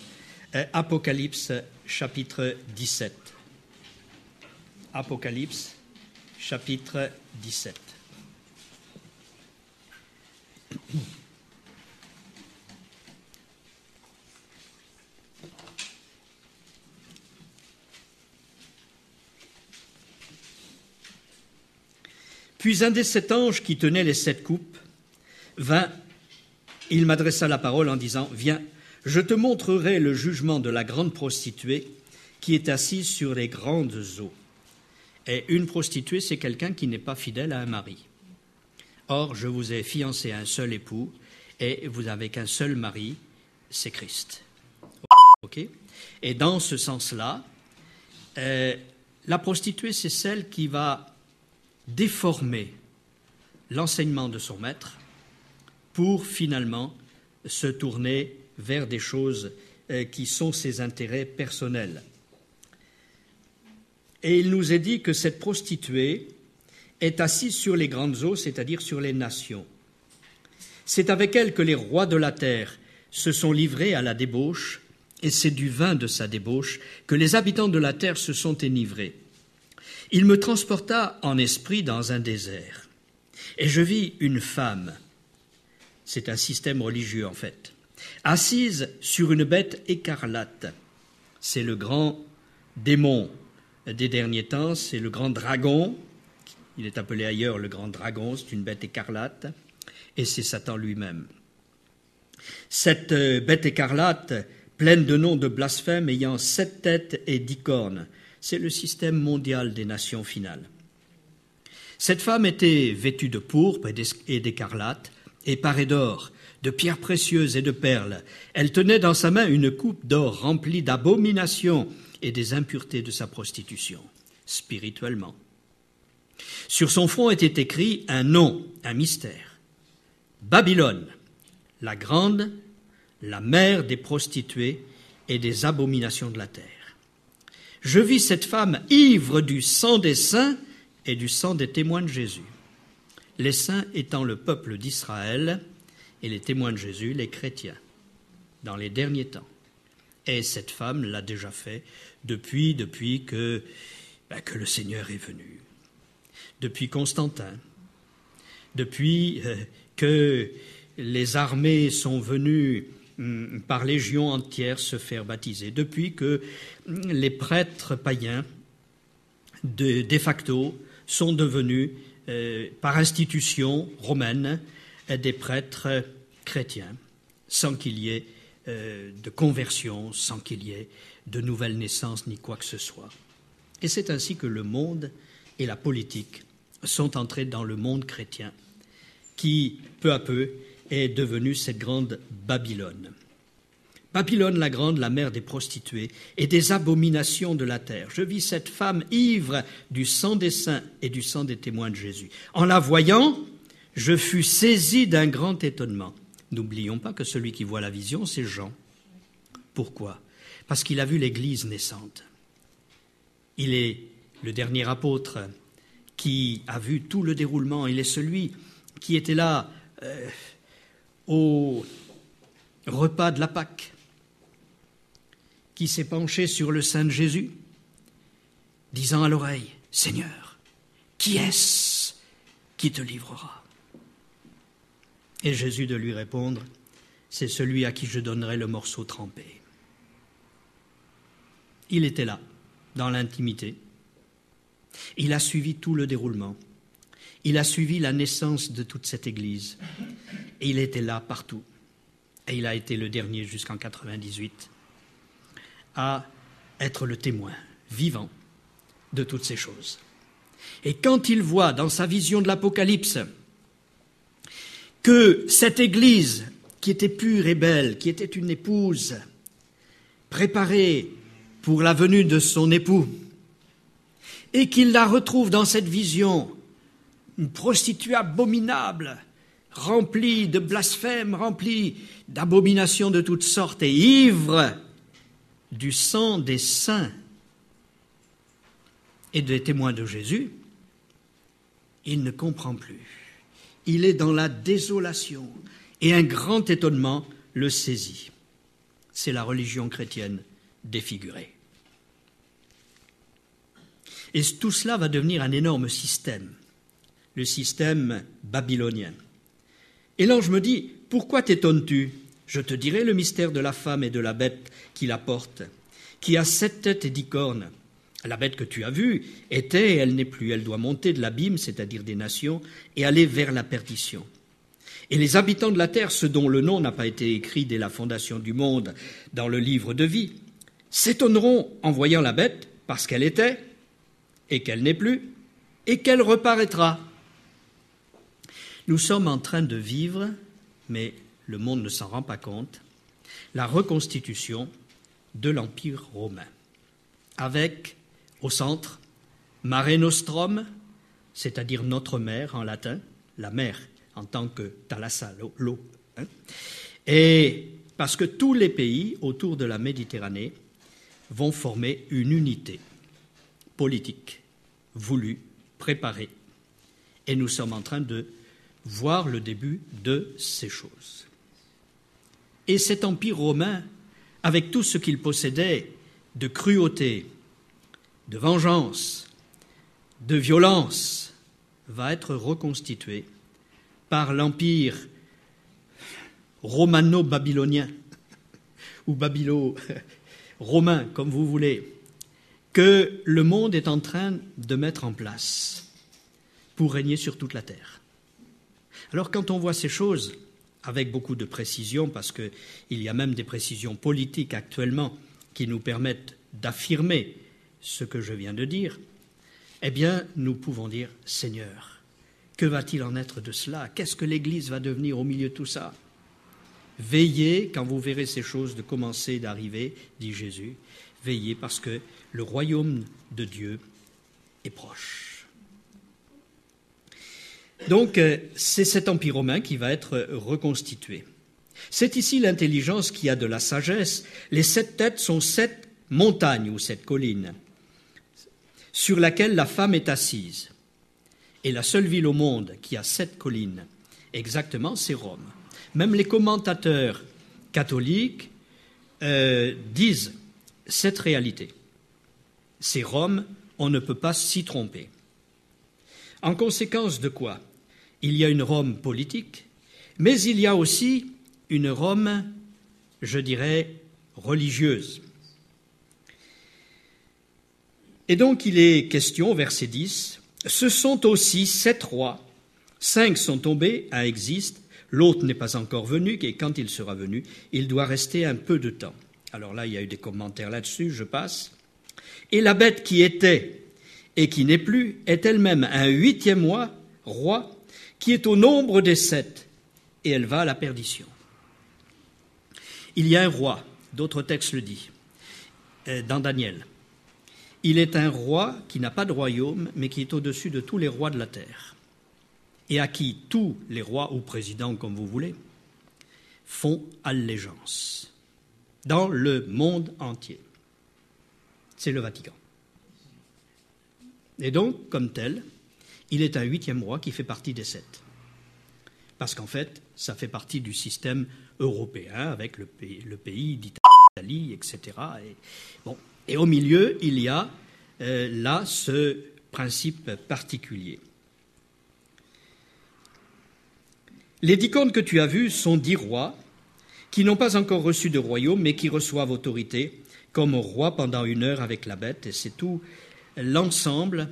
euh, Apocalypse chapitre 17. Apocalypse chapitre 17. Puis un des sept anges qui tenait les sept coupes vint il m'adressa la parole en disant Viens, Je te montrerai le jugement de la grande prostituée qui est assise sur les grandes eaux. Et une prostituée, c'est quelqu'un qui n'est pas fidèle à un mari. Or, je vous ai fiancé à un seul époux, et vous n'avez qu'un seul mari, c'est Christ. et dans ce sens-là, euh, la prostituée, c'est celle qui va déformer l'enseignement de son maître pour finalement se tourner vers des choses euh, qui sont ses intérêts personnels. Et il nous est dit que cette prostituée est assise sur les grandes eaux, c'est-à-dire sur les nations. C'est avec elle que les rois de la terre se sont livrés à la débauche, et c'est du vin de sa débauche que les habitants de la terre se sont énivrés. Il me transporta en esprit dans un désert, et je vis une femme, c'est un système religieux en fait, assise sur une bête écarlate. C'est le grand démon des derniers temps, c'est le grand dragon, il est appelé ailleurs le grand dragon, c'est une bête écarlate, et c'est Satan lui-même. Cette euh, bête écarlate, pleine de noms de blasphème, ayant sept têtes et dix cornes, c'est le système mondial des nations finales. Cette femme était vêtue de pourpre et d'écarlate, et parée d'or, de pierres précieuses et de perles. Elle tenait dans sa main une coupe d'or remplie d'abominations et des impuretés de sa prostitution, spirituellement. Sur son front était écrit un nom, un mystère. Babylone, la grande, la mère des prostituées et des abominations de la terre. Je vis cette femme ivre du sang des saints et du sang des témoins de Jésus. Les saints étant le peuple d'Israël et les témoins de Jésus, les chrétiens, dans les derniers temps. Et cette femme l'a déjà fait depuis, depuis que, que le Seigneur est venu, depuis Constantin, depuis euh, que les armées sont venues hum, par légions entières se faire baptiser, depuis que les prêtres païens de, de facto sont devenus, euh, par institution romaine, des prêtres chrétiens, sans qu'il y ait euh, de conversion, sans qu'il y ait de nouvelle naissance ni quoi que ce soit. Et c'est ainsi que le monde et la politique sont entrés dans le monde chrétien, qui, peu à peu, est devenu cette grande Babylone. Babylone la grande, la mère des prostituées et des abominations de la terre. Je vis cette femme ivre du sang des saints et du sang des témoins de Jésus. En la voyant, je fus saisi d'un grand étonnement. N'oublions pas que celui qui voit la vision, c'est Jean. Pourquoi? Parce qu'il a vu l'Église naissante. Il est le dernier apôtre qui a vu tout le déroulement. Il est celui qui était là euh, au repas de la Pâque, qui s'est penché sur le sein de Jésus, disant à l'oreille, Seigneur, qui est-ce qui te livrera? Et Jésus de lui répondre, c'est celui à qui je donnerai le morceau trempé. Il était là, dans l'intimité. Il a suivi tout le déroulement. Il a suivi la naissance de toute cette Église. Et il était là partout. Et il a été le dernier jusqu'en 98 à être le témoin vivant de toutes ces choses. Et quand il voit dans sa vision de l'Apocalypse que cette Église, qui était pure et belle, qui était une épouse, préparée pour la venue de son époux, et qu'il la retrouve dans cette vision, une prostituée abominable, remplie de blasphèmes, remplie d'abominations de toutes sortes et ivre du sang des saints et des témoins de Jésus, il ne comprend plus il est dans la désolation et un grand étonnement le saisit. C'est la religion chrétienne défigurée. Et tout cela va devenir un énorme système, le système babylonien. Et l'ange me dit, pourquoi t'étonnes-tu? Je te dirai le mystère de la femme et de la bête qui la porte, qui a sept têtes et dix cornes. La bête que tu as vue était et elle n'est plus. Elle doit monter de l'abîme, c'est-à-dire des nations, et aller vers la perdition. Et les habitants de la terre, ceux dont le nom n'a pas été écrit dès la fondation du monde dans le livre de vie, s'étonneront en voyant la bête parce qu'elle était et qu'elle n'est plus et qu'elle reparaîtra. Nous sommes en train de vivre, mais le monde ne s'en rend pas compte, la reconstitution de l'Empire romain, avec au centre Mare Nostrum, c'est-à-dire notre mer en latin, la mer en tant que thalassa, l'eau. Hein. et parce que tous les pays autour de la Méditerranée vont former une unité politique, voulue, préparée. Et nous sommes en train de voir le début de ces choses. Et cet empire romain, avec tout ce qu'il possédait de cruauté, de vengeance, de violence, va être reconstitué par l'empire romano-babylonien ou babylo-romain, comme vous voulez, que le monde est en train de mettre en place pour régner sur toute la terre. Alors quand on voit ces choses avec beaucoup de précision, parce qu'il y a même des précisions politiques actuellement qui nous permettent d'affirmer ce que je viens de dire, eh bien nous pouvons dire Seigneur, que va-t-il en être de cela? Qu'est-ce que l'Église va devenir au milieu de tout ça? Veillez quand vous verrez ces choses de commencer d'arriver, dit Jésus. Veillez parce que le royaume de Dieu est proche. Donc euh, c'est cet empire romain qui va être reconstitué. C'est ici l'intelligence qui a de la sagesse. Les sept têtes sont sept montagnes ou sept collines sur laquelle la femme est assise est la seule ville au monde qui a sept collines. Exactement, c'est Rome. Même les commentateurs catholiques euh, disent cette réalité. C'est Rome, on ne peut pas s'y tromper. En conséquence de quoi Il y a une Rome politique, mais il y a aussi une Rome, je dirais, religieuse. Et donc il est question, verset 10, ce sont aussi sept rois. Cinq sont tombés, un existe, l'autre n'est pas encore venu, et quand il sera venu, il doit rester un peu de temps. Alors là, il y a eu des commentaires là-dessus, je passe. Et la bête qui était et qui n'est plus est elle-même un huitième roi, roi, qui est au nombre des sept, et elle va à la perdition. Il y a un roi, d'autres textes le disent, euh, dans Daniel. Il est un roi qui n'a pas de royaume, mais qui est au-dessus de tous les rois de la terre, et à qui tous les rois ou présidents, comme vous voulez, font allégeance dans le monde entier. C'est le Vatican. Et donc, comme tel, il est un huitième roi qui fait partie des sept. Parce qu'en fait, ça fait partie du système européen avec le pays, d'Italie, etc. Et, bon, et au milieu, il y a euh, là ce principe particulier. Les dix cornes que tu as vues sont dix rois qui n'ont pas encore reçu de royaume, mais qui reçoivent autorité comme roi pendant une heure avec la bête. Et c'est tout l'ensemble.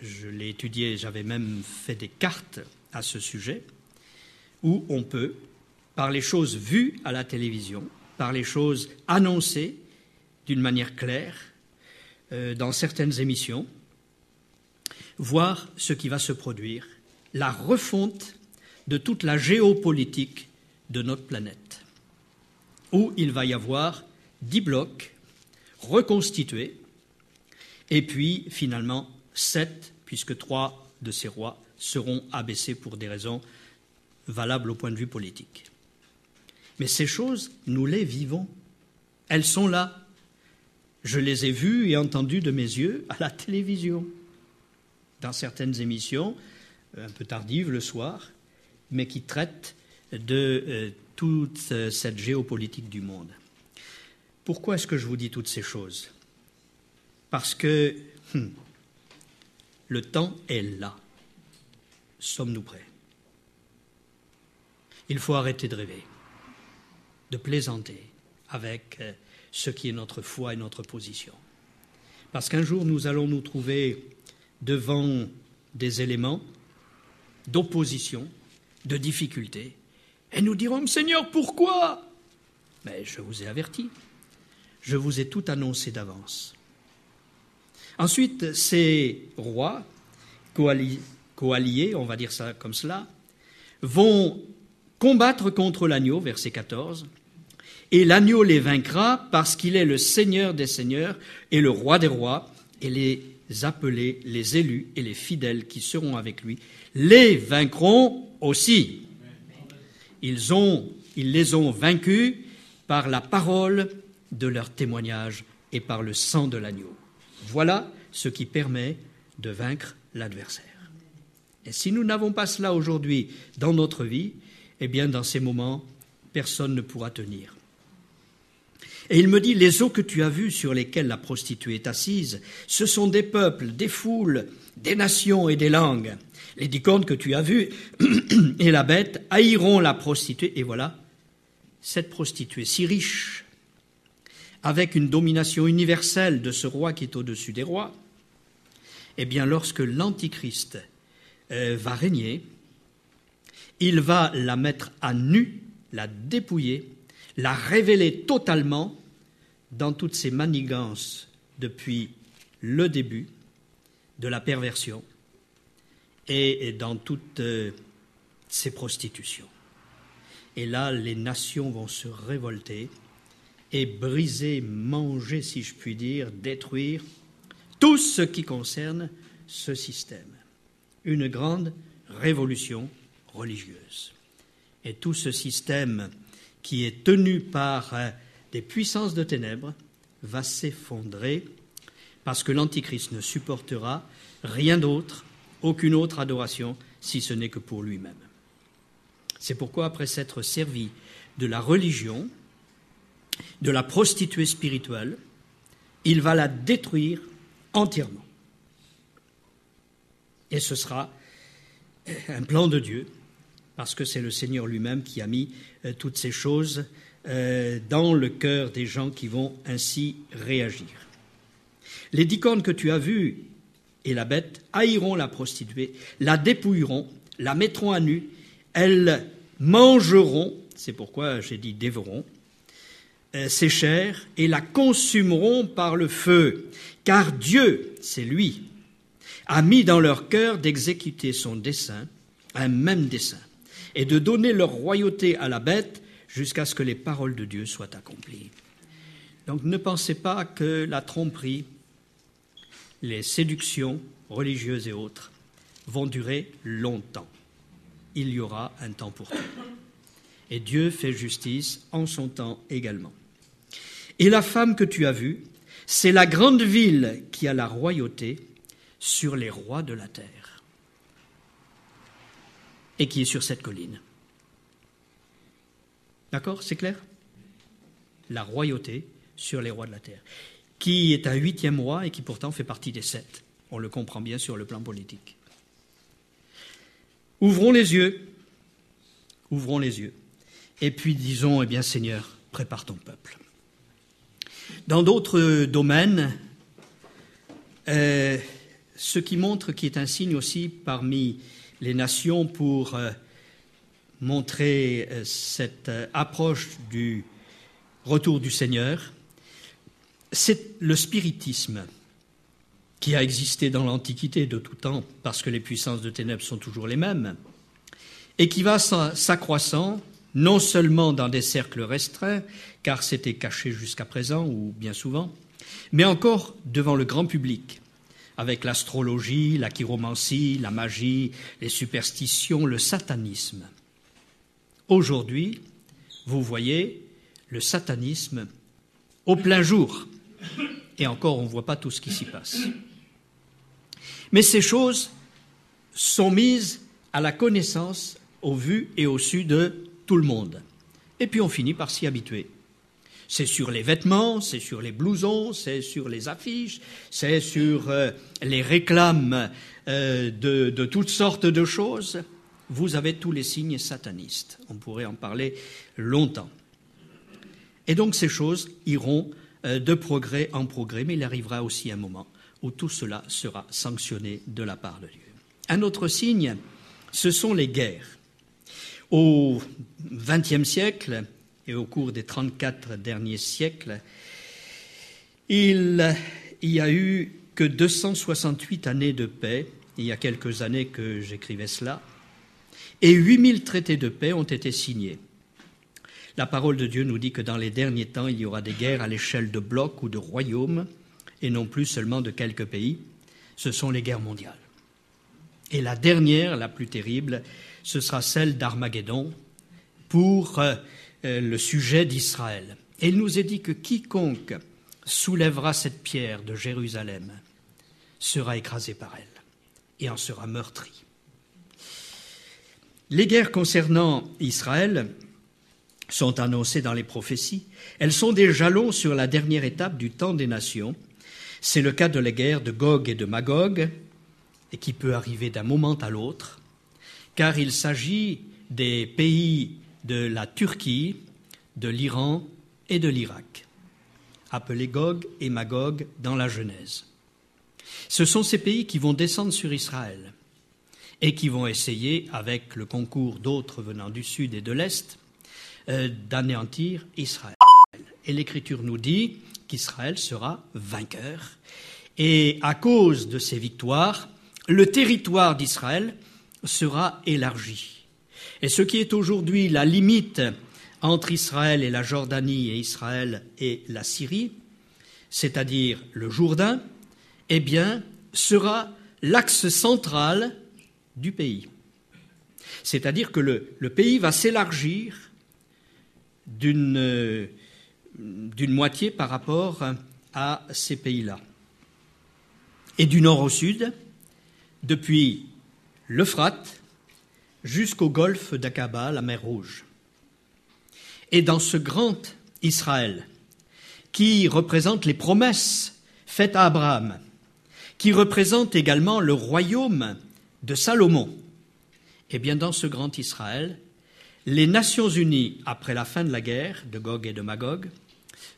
Je l'ai étudié, j'avais même fait des cartes à ce sujet, où on peut, par les choses vues à la télévision, par les choses annoncées, d'une manière claire euh, dans certaines émissions, voir ce qui va se produire, la refonte de toute la géopolitique de notre planète, où il va y avoir dix blocs reconstitués, et puis finalement sept, puisque trois de ces rois seront abaissés pour des raisons valables au point de vue politique. Mais ces choses, nous les vivons. Elles sont là. Je les ai vus et entendus de mes yeux à la télévision, dans certaines émissions, un peu tardives le soir, mais qui traitent de euh, toute cette géopolitique du monde. Pourquoi est-ce que je vous dis toutes ces choses? Parce que hum, le temps est là. Sommes-nous prêts? Il faut arrêter de rêver, de plaisanter avec euh, ce qui est notre foi et notre position. Parce qu'un jour, nous allons nous trouver devant des éléments d'opposition de difficultés. Et nous dirons, Seigneur, pourquoi? Mais je vous ai averti, je vous ai tout annoncé d'avance. Ensuite, ces rois, coalliés, on va dire ça comme cela, vont combattre contre l'agneau, verset 14, et l'agneau les vaincra parce qu'il est le Seigneur des seigneurs et le roi des rois, et les appelés, les élus et les fidèles qui seront avec lui, les vaincront aussi. Ils, ont, ils les ont vaincus par la parole de leur témoignage et par le sang de l'agneau. Voilà ce qui permet de vaincre l'adversaire. Et si nous n'avons pas cela aujourd'hui dans notre vie, eh bien dans ces moments, personne ne pourra tenir. Et il me dit, les eaux que tu as vues sur lesquelles la prostituée est assise, ce sont des peuples, des foules, des nations et des langues. Les dix cornes que tu as vues et la bête haïront la prostituée. Et voilà, cette prostituée si riche, avec une domination universelle de ce roi qui est au-dessus des rois, eh bien lorsque l'Antichrist euh, va régner, il va la mettre à nu, la dépouiller, la révéler totalement dans toutes ses manigances depuis le début de la perversion et dans toutes euh, ses prostitutions. Et là, les nations vont se révolter et briser, manger, si je puis dire, détruire tout ce qui concerne ce système. Une grande révolution religieuse. Et tout ce système qui est tenu par euh, des puissances de ténèbres va s'effondrer parce que l'Antichrist ne supportera rien d'autre, aucune autre adoration, si ce n'est que pour lui-même. C'est pourquoi, après s'être servi de la religion, de la prostituée spirituelle, il va la détruire entièrement. Et ce sera un plan de Dieu, parce que c'est le Seigneur lui-même qui a mis euh, toutes ces choses euh, dans le cœur des gens qui vont ainsi réagir. Les dix cornes que tu as vues et la bête haïront la prostituée, la dépouilleront, la mettront à nu, elles mangeront, c'est pourquoi j'ai dit dévorons, euh, ses chairs et la consumeront par le feu, car Dieu, c'est lui, a mis dans leur cœur d'exécuter son dessein, un même dessein, et de donner leur royauté à la bête jusqu'à ce que les paroles de Dieu soient accomplies. Donc ne pensez pas que la tromperie, les séductions religieuses et autres vont durer longtemps. Il y aura un temps pour tout. Et Dieu fait justice en son temps également. Et la femme que tu as vue, c'est la grande ville qui a la royauté sur les rois de la terre et qui est sur cette colline. D'accord C'est clair? La royauté sur les rois de la terre, qui est un huitième roi et qui pourtant fait partie des sept. On le comprend bien sur le plan politique. Ouvrons les yeux, ouvrons les yeux, et puis disons, eh bien Seigneur, prépare ton peuple. Dans d'autres domaines, euh, ce qui montre qu'il est un signe aussi parmi les nations pour euh, montrer euh, cette euh, approche du retour du Seigneur, c'est le spiritisme qui a existé dans l'Antiquité de tout temps, parce que les puissances de ténèbres sont toujours les mêmes, et qui va s'accroissant non seulement dans des cercles restreints, car c'était caché jusqu'à présent ou bien souvent, mais encore devant le grand public, avec l'astrologie, la chiromancie, la magie, les superstitions, le satanisme. Aujourd'hui, vous voyez le satanisme au plein jour. Et encore, on ne voit pas tout ce qui s'y passe. Mais ces choses sont mises à la connaissance, au vu et au su de tout le monde. Et puis on finit par s'y habituer. C'est sur les vêtements, c'est sur les blousons, c'est sur les affiches, c'est sur euh, les réclames euh, de, de toutes sortes de choses vous avez tous les signes satanistes. On pourrait en parler longtemps. Et donc ces choses iront euh, de progrès en progrès, mais il arrivera aussi un moment où tout cela sera sanctionné de la part de Dieu. Un autre signe, ce sont les guerres. Au XXe siècle et au cours des 34 derniers siècles, il n'y a eu que 268 années de paix, il y a quelques années que j'écrivais cela, et 8000 traités de paix ont été signés. La parole de Dieu nous dit que dans les derniers temps, il y aura des guerres à l'échelle de blocs ou de royaumes, et non plus seulement de quelques pays. Ce sont les guerres mondiales. Et la dernière, la plus terrible, ce sera celle d'Armageddon pour euh, euh, le sujet d'Israël. Et il nous est dit que quiconque soulèvera cette pierre de Jérusalem sera écrasé par elle et en sera meurtri. Les guerres concernant Israël sont annoncées dans les prophéties. Elles sont des jalons sur la dernière étape du temps des nations. C'est le cas de la guerre de Gog et de Magog, et qui peut arriver d'un moment à l'autre, car il s'agit des pays de la Turquie, de l'Iran et de l'Irak, appelés Gog et Magog dans la Genèse. Ce sont ces pays qui vont descendre sur Israël et qui vont essayer, avec le concours d'autres venant du sud et de l'est, euh, d'anéantir Israël. Et l'Écriture nous dit qu'Israël sera vainqueur. Et à cause de ces victoires, le territoire d'Israël sera élargi. Et ce qui est aujourd'hui la limite entre Israël et la Jordanie et Israël et la Syrie, c'est-à-dire le Jourdain, eh bien, sera l'axe central du pays. C'est-à-dire que le, pays va s'élargir d'une moitié par rapport à ces pays-là. Et du nord au sud, depuis l'Euphrate jusqu'au golfe d'Aqaba, la mer Rouge. Et dans ce grand Israël, qui représente les promesses faites à Abraham, qui représente également le royaume de Salomon, eh bien dans ce grand Israël, les Nations Unies, après la fin de la guerre de Gog et de Magog,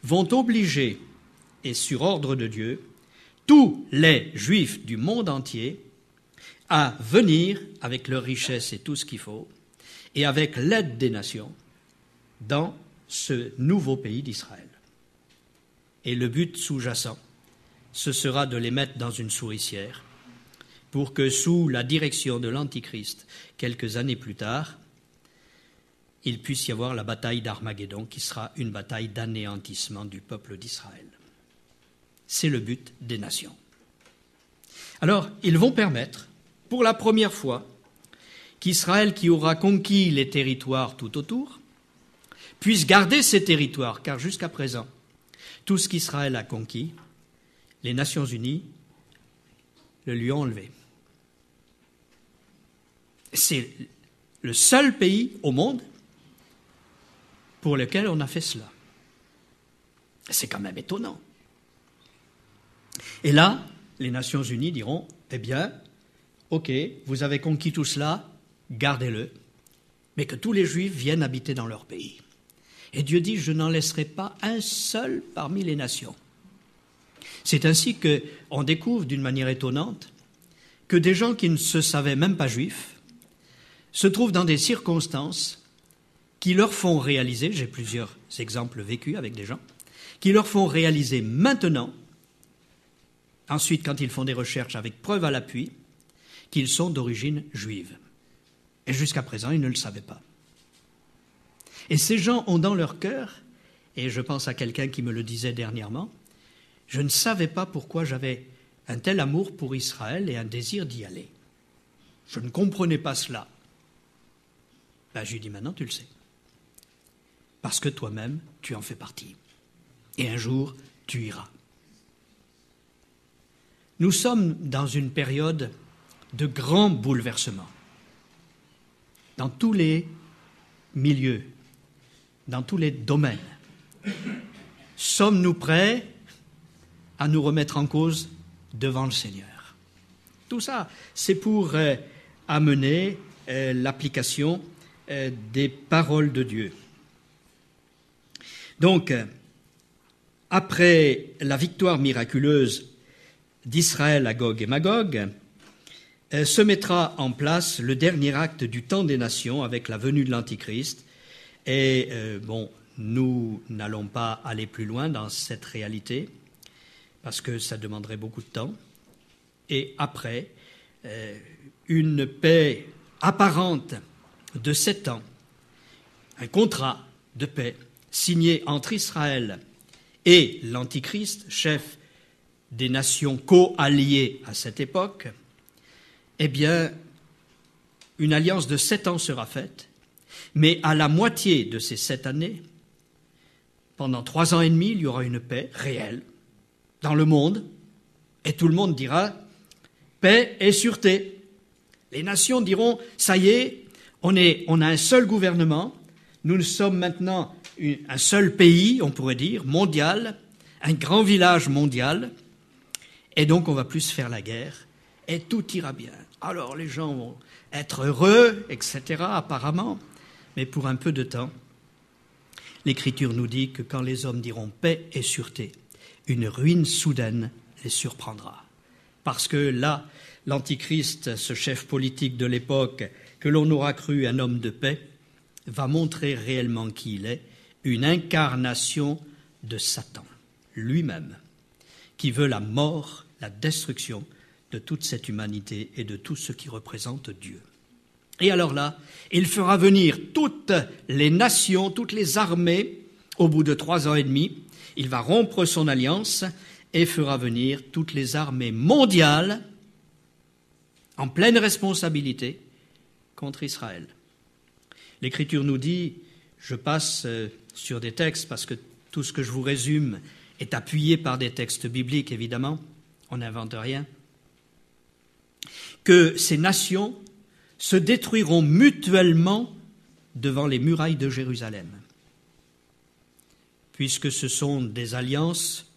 vont obliger, et sur ordre de Dieu, tous les Juifs du monde entier à venir avec leur richesse et tout ce qu'il faut, et avec l'aide des nations, dans ce nouveau pays d'Israël. Et le but sous-jacent, ce sera de les mettre dans une souricière, pour que sous la direction de l'Antichrist, quelques années plus tard, il puisse y avoir la bataille d'Armageddon, qui sera une bataille d'anéantissement du peuple d'Israël. C'est le but des nations. Alors, ils vont permettre pour la première fois qu'Israël, qui aura conquis les territoires tout autour, puisse garder ces territoires, car jusqu'à présent, tout ce qu'Israël a conquis, les Nations Unies le lui ont enlevé. C'est le seul pays au monde pour lequel on a fait cela. C'est quand même étonnant. Et là, les Nations Unies diront, eh bien, OK, vous avez conquis tout cela, gardez-le, mais que tous les Juifs viennent habiter dans leur pays. Et Dieu dit, je n'en laisserai pas un seul parmi les nations. C'est ainsi qu'on découvre d'une manière étonnante que des gens qui ne se savaient même pas juifs se trouvent dans des circonstances qui leur font réaliser, j'ai plusieurs exemples vécus avec des gens, qui leur font réaliser maintenant, ensuite quand ils font des recherches avec preuve à l'appui, qu'ils sont d'origine juive. Et jusqu'à présent, ils ne le savaient pas. Et ces gens ont dans leur cœur, et je pense à quelqu'un qui me le disait dernièrement, je ne savais pas pourquoi j'avais un tel amour pour Israël et un désir d'y aller. Je ne comprenais pas cela. Ben, je lui dis maintenant, tu le sais. Parce que toi-même, tu en fais partie. Et un jour, tu iras. Nous sommes dans une période de grands bouleversements dans tous les milieux, dans tous les domaines. Sommes-nous prêts à nous remettre en cause devant le Seigneur? Tout ça, c'est pour euh, amener euh, l'application des paroles de Dieu. Donc, après la victoire miraculeuse d'Israël à Gog et Magog, euh, se mettra en place le dernier acte du temps des nations avec la venue de l'Antichrist. Et euh, bon, nous n'allons pas aller plus loin dans cette réalité parce que ça demanderait beaucoup de temps. Et après, euh, une paix apparente de sept ans, un contrat de paix signé entre Israël et l'Antichrist, chef des nations co-alliées à cette époque, eh bien, une alliance de sept ans sera faite, mais à la moitié de ces sept années, pendant trois ans et demi, il y aura une paix réelle dans le monde, et tout le monde dira paix et sûreté. Les nations diront ça y est, on, a un seul gouvernement, nous sommes maintenant un seul pays, on pourrait dire, mondial, un grand village mondial, et donc on va plus faire la guerre, et tout ira bien. Alors les gens vont être heureux, etc., apparemment, mais pour un peu de temps, l'Écriture nous dit que quand les hommes diront paix et sûreté, une ruine soudaine les surprendra. Parce que là, l'Antichrist, ce chef politique de l'époque, que l'on aura cru un homme de paix, va montrer réellement qui il est, une incarnation de Satan lui-même, qui veut la mort, la destruction de toute cette humanité et de tout ce qui représente Dieu. Et alors là, il fera venir toutes les nations, toutes les armées, au bout de trois ans et demi, il va rompre son alliance et fera venir toutes les armées mondiales en pleine responsabilité contre Israël. L'Écriture nous dit, je passe euh, sur des textes parce que tout ce que je vous résume est appuyé par des textes bibliques, évidemment, on n'invente rien, que ces nations se détruiront mutuellement devant les murailles de Jérusalem, puisque ce sont des alliances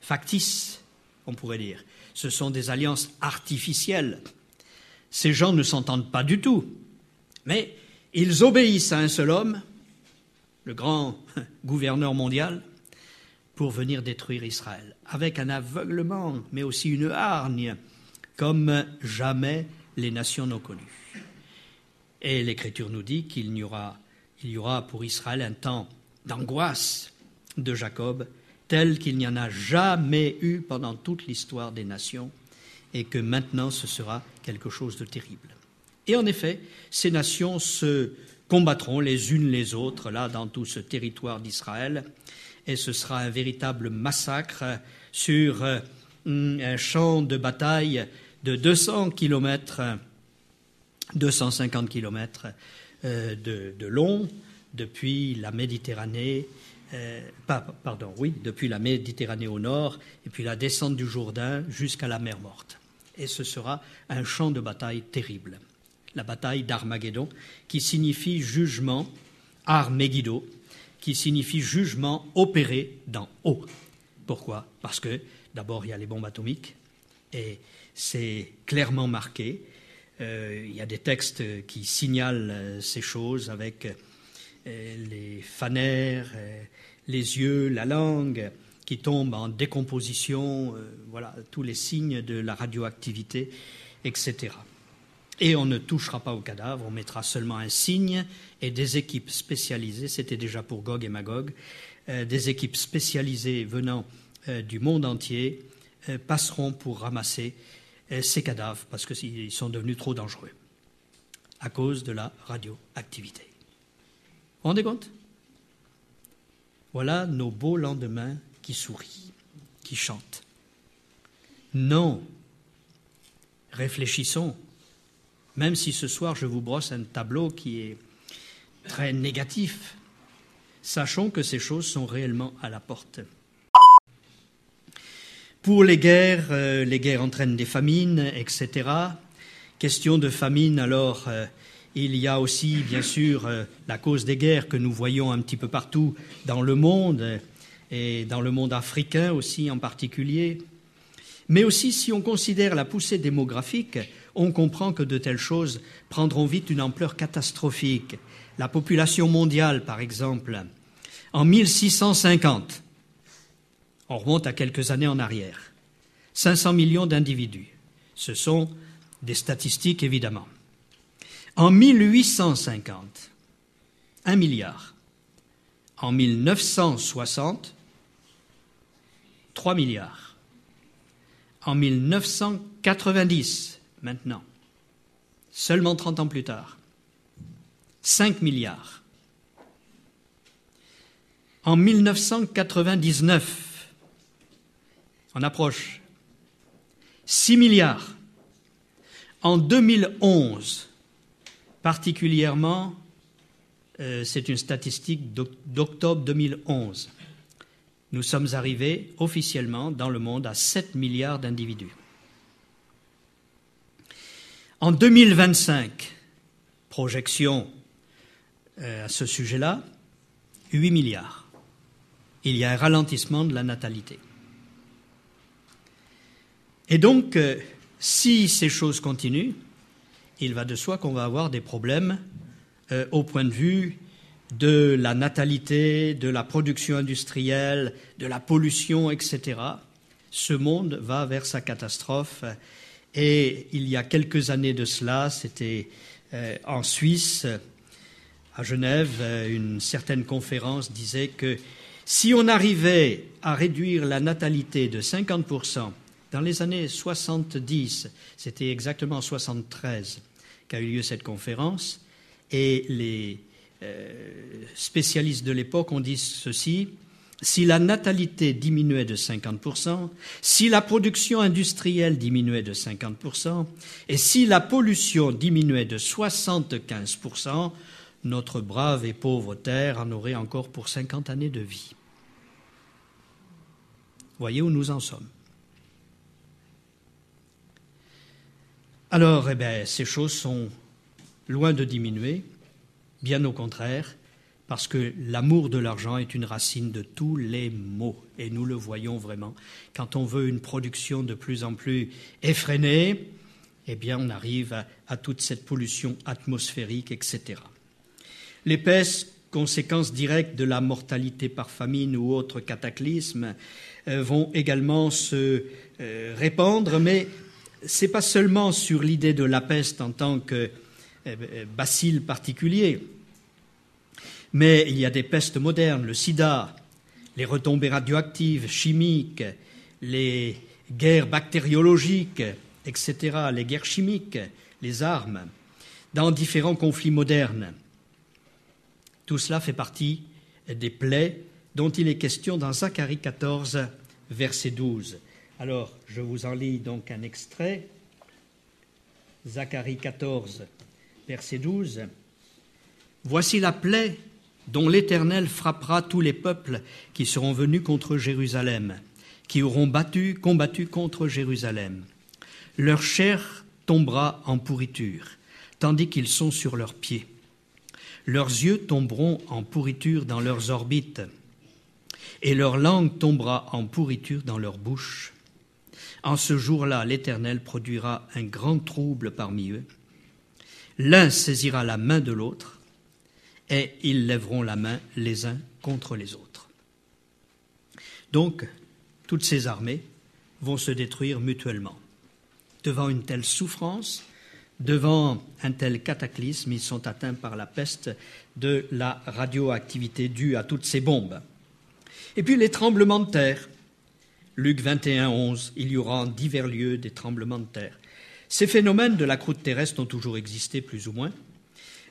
factices, on pourrait dire. Ce sont des alliances artificielles. Ces gens ne s'entendent pas du tout, mais ils obéissent à un seul homme, le grand gouverneur mondial, pour venir détruire Israël, avec un aveuglement, mais aussi une hargne, comme jamais les nations n'ont connu. Et l'Écriture nous dit qu'il y aura, y aura pour Israël un temps d'angoisse de Jacob, tel qu'il n'y en a jamais eu pendant toute l'histoire des nations, et que maintenant ce sera quelque chose de terrible. Et en effet, ces nations se combattront les unes les autres, là, dans tout ce territoire d'Israël, et ce sera un véritable massacre sur euh, un champ de bataille de 200 kilomètres, 250 kilomètres euh, de, long, depuis la Méditerranée, euh, pardon, oui, depuis la Méditerranée au nord, et puis la descente du Jourdain jusqu'à la mer Morte. Et ce sera un champ de bataille terrible la bataille d'Armageddon, qui signifie jugement, Armegiddo, qui signifie jugement opéré d'en haut. Pourquoi? Parce que d'abord il y a les bombes atomiques, et c'est clairement marqué. Euh, il y a des textes qui signalent euh, ces choses avec euh, les fanères, les yeux, la langue qui tombent en décomposition, voilà, tous les signes de la radioactivité, etc. Et on ne touchera pas au cadavre, on mettra seulement un signe et des équipes spécialisées, c'était déjà pour Gog et Magog, euh, des équipes spécialisées venant euh, du monde entier euh, passeront pour ramasser ces cadavres parce qu'ils sont devenus trop dangereux à cause de la radioactivité. Vous vous rendez compte? Voilà nos beaux lendemains qui sourient, qui chantent. Non, réfléchissons même si ce soir je vous brosse un tableau qui est très négatif, sachons que ces choses sont réellement à la porte. Pour les guerres, euh, les guerres entraînent des famines, etc. Question de famine, alors euh, il y a aussi, bien sûr, euh, la cause des guerres que nous voyons un petit peu partout dans le monde, et dans le monde africain aussi en particulier. Mais aussi, si on considère la poussée démographique, on comprend que de telles choses prendront vite une ampleur catastrophique. La population mondiale, par exemple, en 1650, on remonte à quelques années en arrière, 500 millions d'individus. Ce sont des statistiques évidemment. En 1850, 1 milliard. En 1960, 3 milliards. En 1990, maintenant, seulement 30 ans plus tard, 5 milliards. En 1999, on approche, 6 milliards. En 2011, particulièrement, euh, c'est une statistique d'octobre 2011, nous sommes arrivés officiellement dans le monde à 7 milliards d'individus. En 2025, projection euh, à ce sujet-là, 8 milliards. Il y a un ralentissement de la natalité. Et donc, euh, si ces choses continuent, il va de soi qu'on va avoir des problèmes euh, au point de vue de la natalité, de la production industrielle, de la pollution, etc. Ce monde va vers sa catastrophe. Et il y a quelques années de cela, c'était euh, en Suisse, à Genève, une certaine conférence disait que si on arrivait à réduire la natalité de 50%, dans les années 70, c'était exactement en 73 qu'a eu lieu cette conférence, et les euh, spécialistes de l'époque ont dit ceci si la natalité diminuait de 50%, si la production industrielle diminuait de 50%, et si la pollution diminuait de 75%, notre brave et pauvre Terre en aurait encore pour 50 années de vie. Voyez où nous en sommes. Alors, eh bien, ces choses sont loin de diminuer, bien au contraire, parce que l'amour de l'argent est une racine de tous les maux, et nous le voyons vraiment. Quand on veut une production de plus en plus effrénée, eh bien, on arrive à, toute cette pollution atmosphérique, etc. L'épaisse conséquence directe de la mortalité par famine ou autre cataclysme euh, vont également se euh, répandre, mais ce n'est pas seulement sur l'idée de la peste en tant que euh, euh, bacille particulier, mais il y a des pestes modernes, le sida, les retombées radioactives, chimiques, les guerres bactériologiques, etc., les guerres chimiques, les armes, dans différents conflits modernes. Tout cela fait partie des plaies dont il est question dans Zacharie 14, verset 12. Alors, je vous en lis donc un extrait. Zacharie 14, verset 12. Voici la plaie dont l'Éternel frappera tous les peuples qui seront venus contre Jérusalem, qui auront battu, combattu contre Jérusalem. Leur chair tombera en pourriture, tandis qu'ils sont sur leurs pieds. Leurs yeux tomberont en pourriture dans leurs orbites, et leur langue tombera en pourriture dans leur bouche. En ce jour-là, l'Éternel produira un grand trouble parmi eux. L'un saisira la main de l'autre, et ils lèveront la main les uns contre les autres. Donc, toutes ces armées vont se détruire mutuellement. Devant une telle souffrance, devant un tel cataclysme, ils sont atteints par la peste de la radioactivité due à toutes ces bombes. Et puis les tremblements de terre. Luc 21, 11, il y aura en divers lieux des tremblements de terre. Ces phénomènes de la croûte terrestre ont toujours existé, plus ou moins,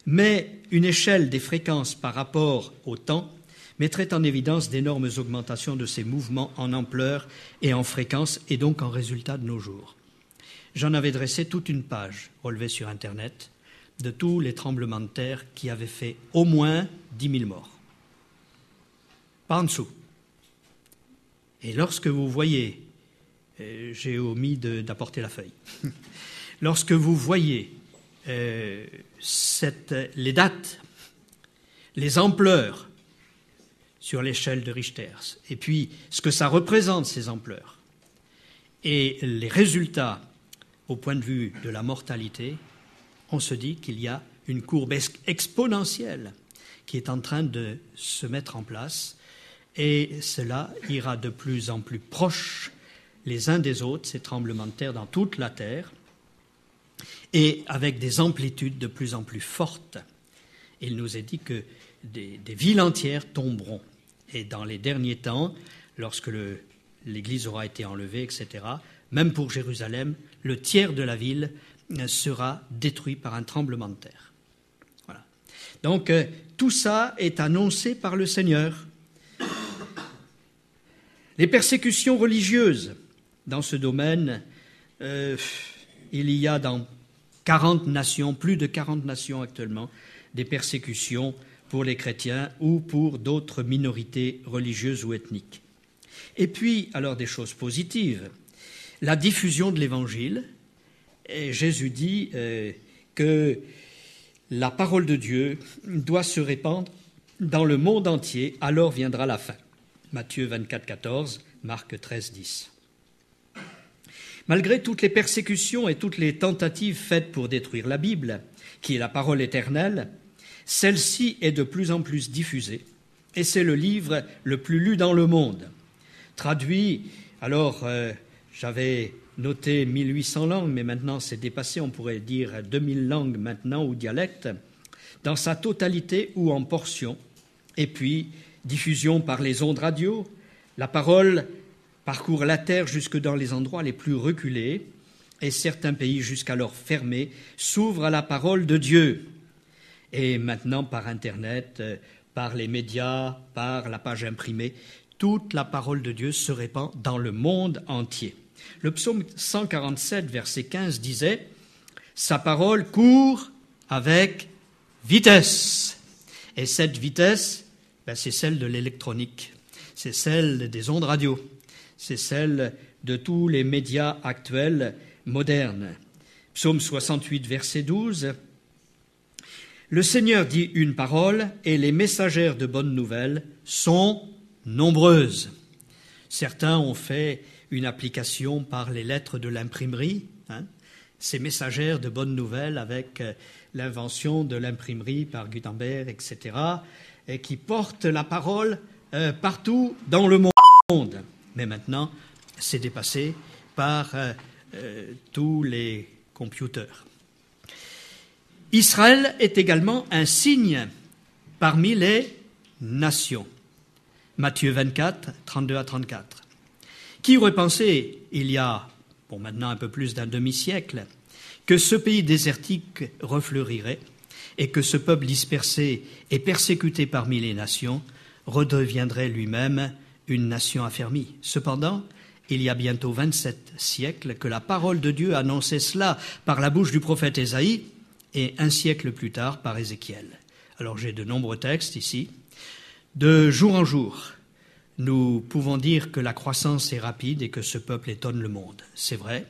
mais une échelle des fréquences par rapport au temps mettrait en évidence d'énormes augmentations de ces mouvements en ampleur et en fréquence, et donc en résultat de nos jours. J'en avais dressé toute une page relevée sur Internet de tous les tremblements de terre qui avaient fait au moins 10 000 morts. Pas en dessous. Et lorsque vous voyez, j'ai omis d'apporter la feuille, lorsque vous voyez euh, les dates, les ampleurs sur l'échelle de Richter, et puis ce que ça représente, ces ampleurs, et les résultats au point de vue de la mortalité, on se dit qu'il y a une courbe exponentielle qui est en train de se mettre en place et cela ira de plus en plus proche les uns des autres, ces tremblements de terre dans toute la terre. et avec des amplitudes de plus en plus fortes. Il nous est dit que des, villes entières tomberont. Et dans les derniers temps, lorsque l'Église aura été enlevée, etc., même pour Jérusalem, le tiers de la ville sera détruit par un tremblement de terre. Voilà. Donc euh, tout ça est annoncé par le Seigneur. Les persécutions religieuses dans ce domaine, euh, il y a dans 40 nations, plus de 40 nations actuellement, des persécutions pour les chrétiens ou pour d'autres minorités religieuses ou ethniques. Et puis, alors des choses positives, la diffusion de l'Évangile. Jésus dit euh, que la parole de Dieu doit se répandre dans le monde entier, alors viendra la fin. Matthieu 24, 14, Marc 13, 10. Malgré toutes les persécutions et toutes les tentatives faites pour détruire la Bible, qui est la parole éternelle, celle-ci est de plus en plus diffusée et c'est le livre le plus lu dans le monde. Traduit, alors euh, j'avais noté 1800 langues, mais maintenant c'est dépassé, on pourrait dire 2000 langues maintenant ou dialectes, dans sa totalité ou en portions, et puis diffusion par les ondes radio. La parole parcourt la terre jusque dans les endroits les plus reculés, et certains pays jusqu'alors fermés s'ouvrent à la parole de Dieu et maintenant par Internet, euh, par les médias, par la page imprimée, toute la parole de Dieu se répand dans le monde entier. Le psaume 147, verset 15 disait Sa parole court avec vitesse. Et cette vitesse, ben, c'est celle de l'électronique, c'est celle des ondes radio, c'est celle de tous les médias actuels modernes. Psaume 68, verset 12 le Seigneur dit une parole et les messagères de bonnes nouvelles sont nombreuses. Certains ont fait une application par les lettres de l'imprimerie, hein, ces messagères de bonnes nouvelles avec euh, l'invention de l'imprimerie par Gutenberg, etc., et qui portent la parole euh, partout dans le monde. Mais maintenant, c'est dépassé par euh, tous les computers. Israël est également un signe parmi les nations. Matthieu 24, 32 à 34. Qui aurait pensé, il y a, maintenant un peu plus d'un demi-siècle, que ce pays désertique refleurirait et que ce peuple dispersé et persécuté parmi les nations redeviendrait lui-même une nation affermie. Cependant, il y a bientôt 27 siècles que la parole de Dieu annonçait cela par la bouche du prophète Ésaïe, et un siècle plus tard par Ézéchiel. Alors j'ai de nombreux textes ici. De jour en jour, nous pouvons dire que la croissance est rapide et que ce peuple étonne le monde. C'est vrai.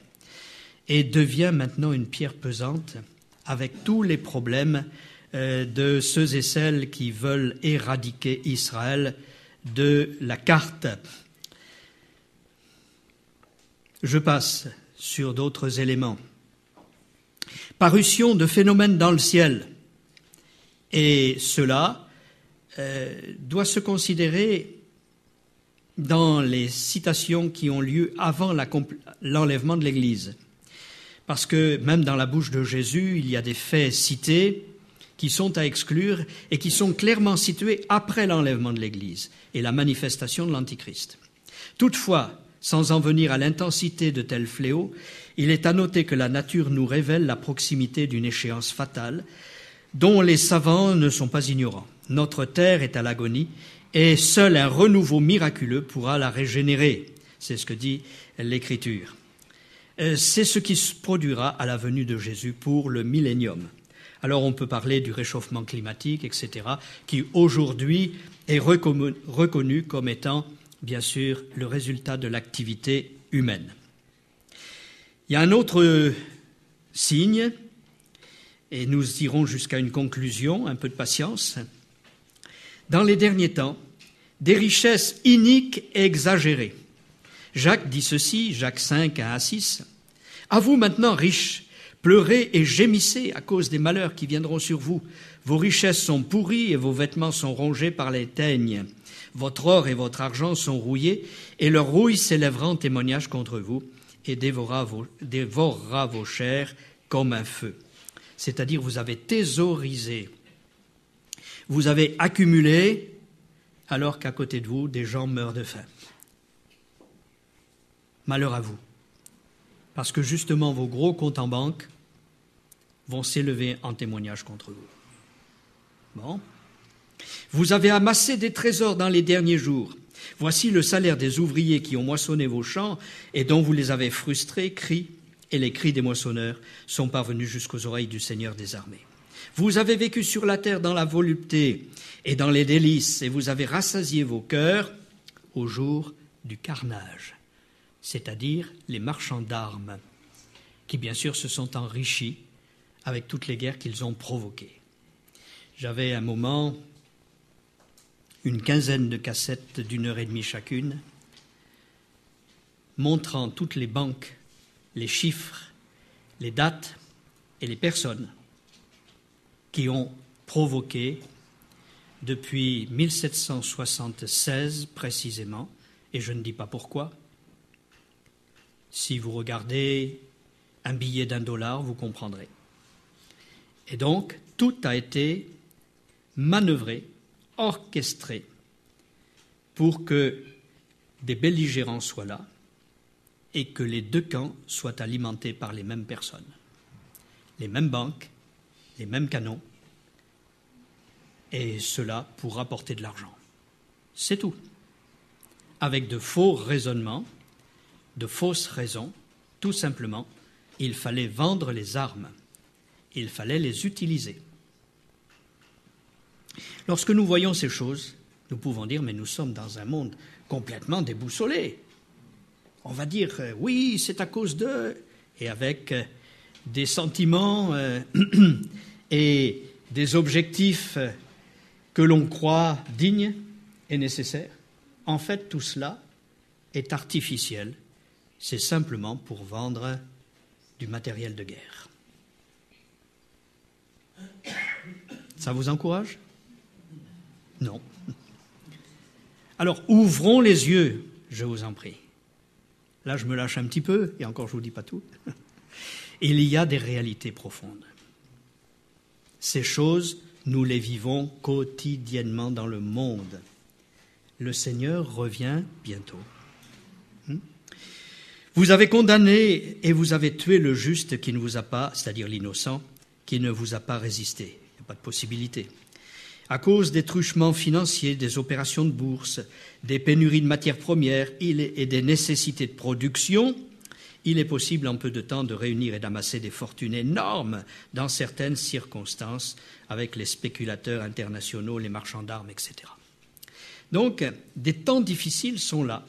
Et devient maintenant une pierre pesante avec tous les problèmes euh, de ceux et celles qui veulent éradiquer Israël de la carte. Je passe sur d'autres éléments parution de phénomènes dans le ciel. Et cela euh, doit se considérer dans les citations qui ont lieu avant l'enlèvement de l'Église. Parce que même dans la bouche de Jésus, il y a des faits cités qui sont à exclure et qui sont clairement situés après l'enlèvement de l'Église et la manifestation de l'Antichrist. Toutefois, sans en venir à l'intensité de tels fléaux, il est à noter que la nature nous révèle la proximité d'une échéance fatale dont les savants ne sont pas ignorants. Notre terre est à l'agonie et seul un renouveau miraculeux pourra la régénérer. C'est ce que dit l'Écriture. Euh, c'est ce qui se produira à la venue de Jésus pour le millénium. Alors on peut parler du réchauffement climatique, etc., qui aujourd'hui est reconnu comme étant, bien sûr, le résultat de l'activité humaine. Il y a un autre signe, et nous irons jusqu'à une conclusion, un peu de patience. Dans les derniers temps, des richesses iniques et exagérées. Jacques dit ceci, Jacques 5, 1 à 6. À vous maintenant, riches, pleurez et gémissez à cause des malheurs qui viendront sur vous. Vos richesses sont pourries et vos vêtements sont rongés par les teignes. Votre or et votre argent sont rouillés, et leur rouille s'élèvera en témoignage contre vous et dévorera vos, vos chairs comme un feu. C'est-à-dire vous avez thésaurisé, vous avez accumulé, alors qu'à côté de vous, des gens meurent de faim. Malheur à vous, parce que justement vos gros comptes en banque vont s'élever en témoignage contre vous. Bon. Vous avez amassé des trésors dans les derniers jours. Voici le salaire des ouvriers qui ont moissonné vos champs et dont vous les avez frustrés, cris, et les cris des moissonneurs sont parvenus jusqu'aux oreilles du Seigneur des armées. Vous avez vécu sur la terre dans la volupté et dans les délices, et vous avez rassasié vos cœurs au jour du carnage, c'est-à-dire les marchands d'armes, qui bien sûr se sont enrichis avec toutes les guerres qu'ils ont provoquées. J'avais un moment une quinzaine de cassettes d'une heure et demie chacune, montrant toutes les banques, les chiffres, les dates et les personnes qui ont provoqué depuis 1776 précisément, et je ne dis pas pourquoi. Si vous regardez un billet d'un dollar, vous comprendrez. Et donc, tout a été manœuvré orchestré pour que des belligérants soient là et que les deux camps soient alimentés par les mêmes personnes, les mêmes banques, les mêmes canons, et cela pour rapporter de l'argent. C'est tout. Avec de faux raisonnements, de fausses raisons, tout simplement, il fallait vendre les armes, il fallait les utiliser. Lorsque nous voyons ces choses, nous pouvons dire, mais nous sommes dans un monde complètement déboussolé. On va dire, euh, oui, c'est à cause d'eux, et avec euh, des sentiments euh, et des objectifs que l'on croit dignes et nécessaires. En fait, tout cela est artificiel. C'est simplement pour vendre du matériel de guerre. Ça vous encourage? Non. Alors ouvrons les yeux, je vous en prie. Là, je me lâche un petit peu, et encore je ne vous dis pas tout. Il y a des réalités profondes. Ces choses, nous les vivons quotidiennement dans le monde. Le Seigneur revient bientôt. Vous avez condamné et vous avez tué le juste qui ne vous a pas, c'est-à-dire l'innocent, qui ne vous a pas résisté. Il n'y a pas de possibilité à cause des truchements financiers, des opérations de bourse, des pénuries de matières premières et des nécessités de production, il est possible en peu de temps de réunir et d'amasser des fortunes énormes dans certaines circonstances avec les spéculateurs internationaux, les marchands d'armes, etc. Donc, des temps difficiles sont là.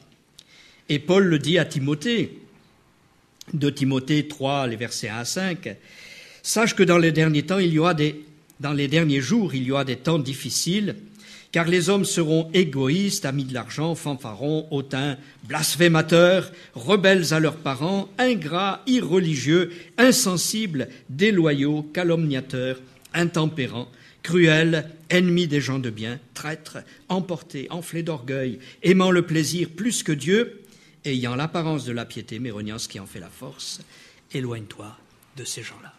Et Paul le dit à Timothée, de Timothée 3, les versets 1 à 5, Sache que dans les derniers temps, il y aura des dans les derniers jours, il y aura des temps difficiles, car les hommes seront égoïstes, amis de l'argent, fanfarons, hautains, blasphémateurs, rebelles à leurs parents, ingrats, irreligieux, insensibles, déloyaux, calomniateurs, intempérants, cruels, ennemis des gens de bien, traîtres, emportés, enflés d'orgueil, aimant le plaisir plus que Dieu, ayant l'apparence de la piété, mais ce qui en fait la force. Éloigne-toi de ces gens-là.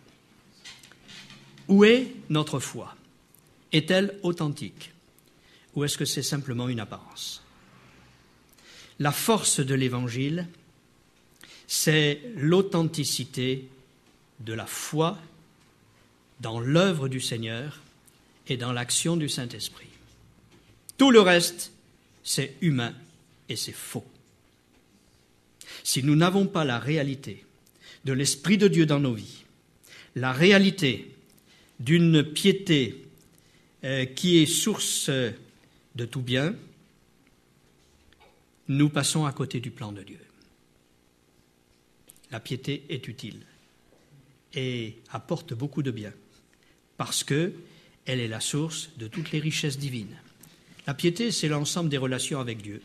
Où est notre foi? Est-elle authentique? Ou est-ce que c'est simplement une apparence? La force de l'Évangile, c'est l'authenticité de la foi dans l'œuvre du Seigneur et dans l'action du Saint-Esprit. Tout le reste, c'est humain et c'est faux. Si nous n'avons pas la réalité de l'Esprit de Dieu dans nos vies, la réalité d'une piété euh, qui est source de tout bien, nous passons à côté du plan de Dieu. La piété est utile et apporte beaucoup de bien parce que elle est la source de toutes les richesses divines. La piété, c'est l'ensemble des relations avec Dieu.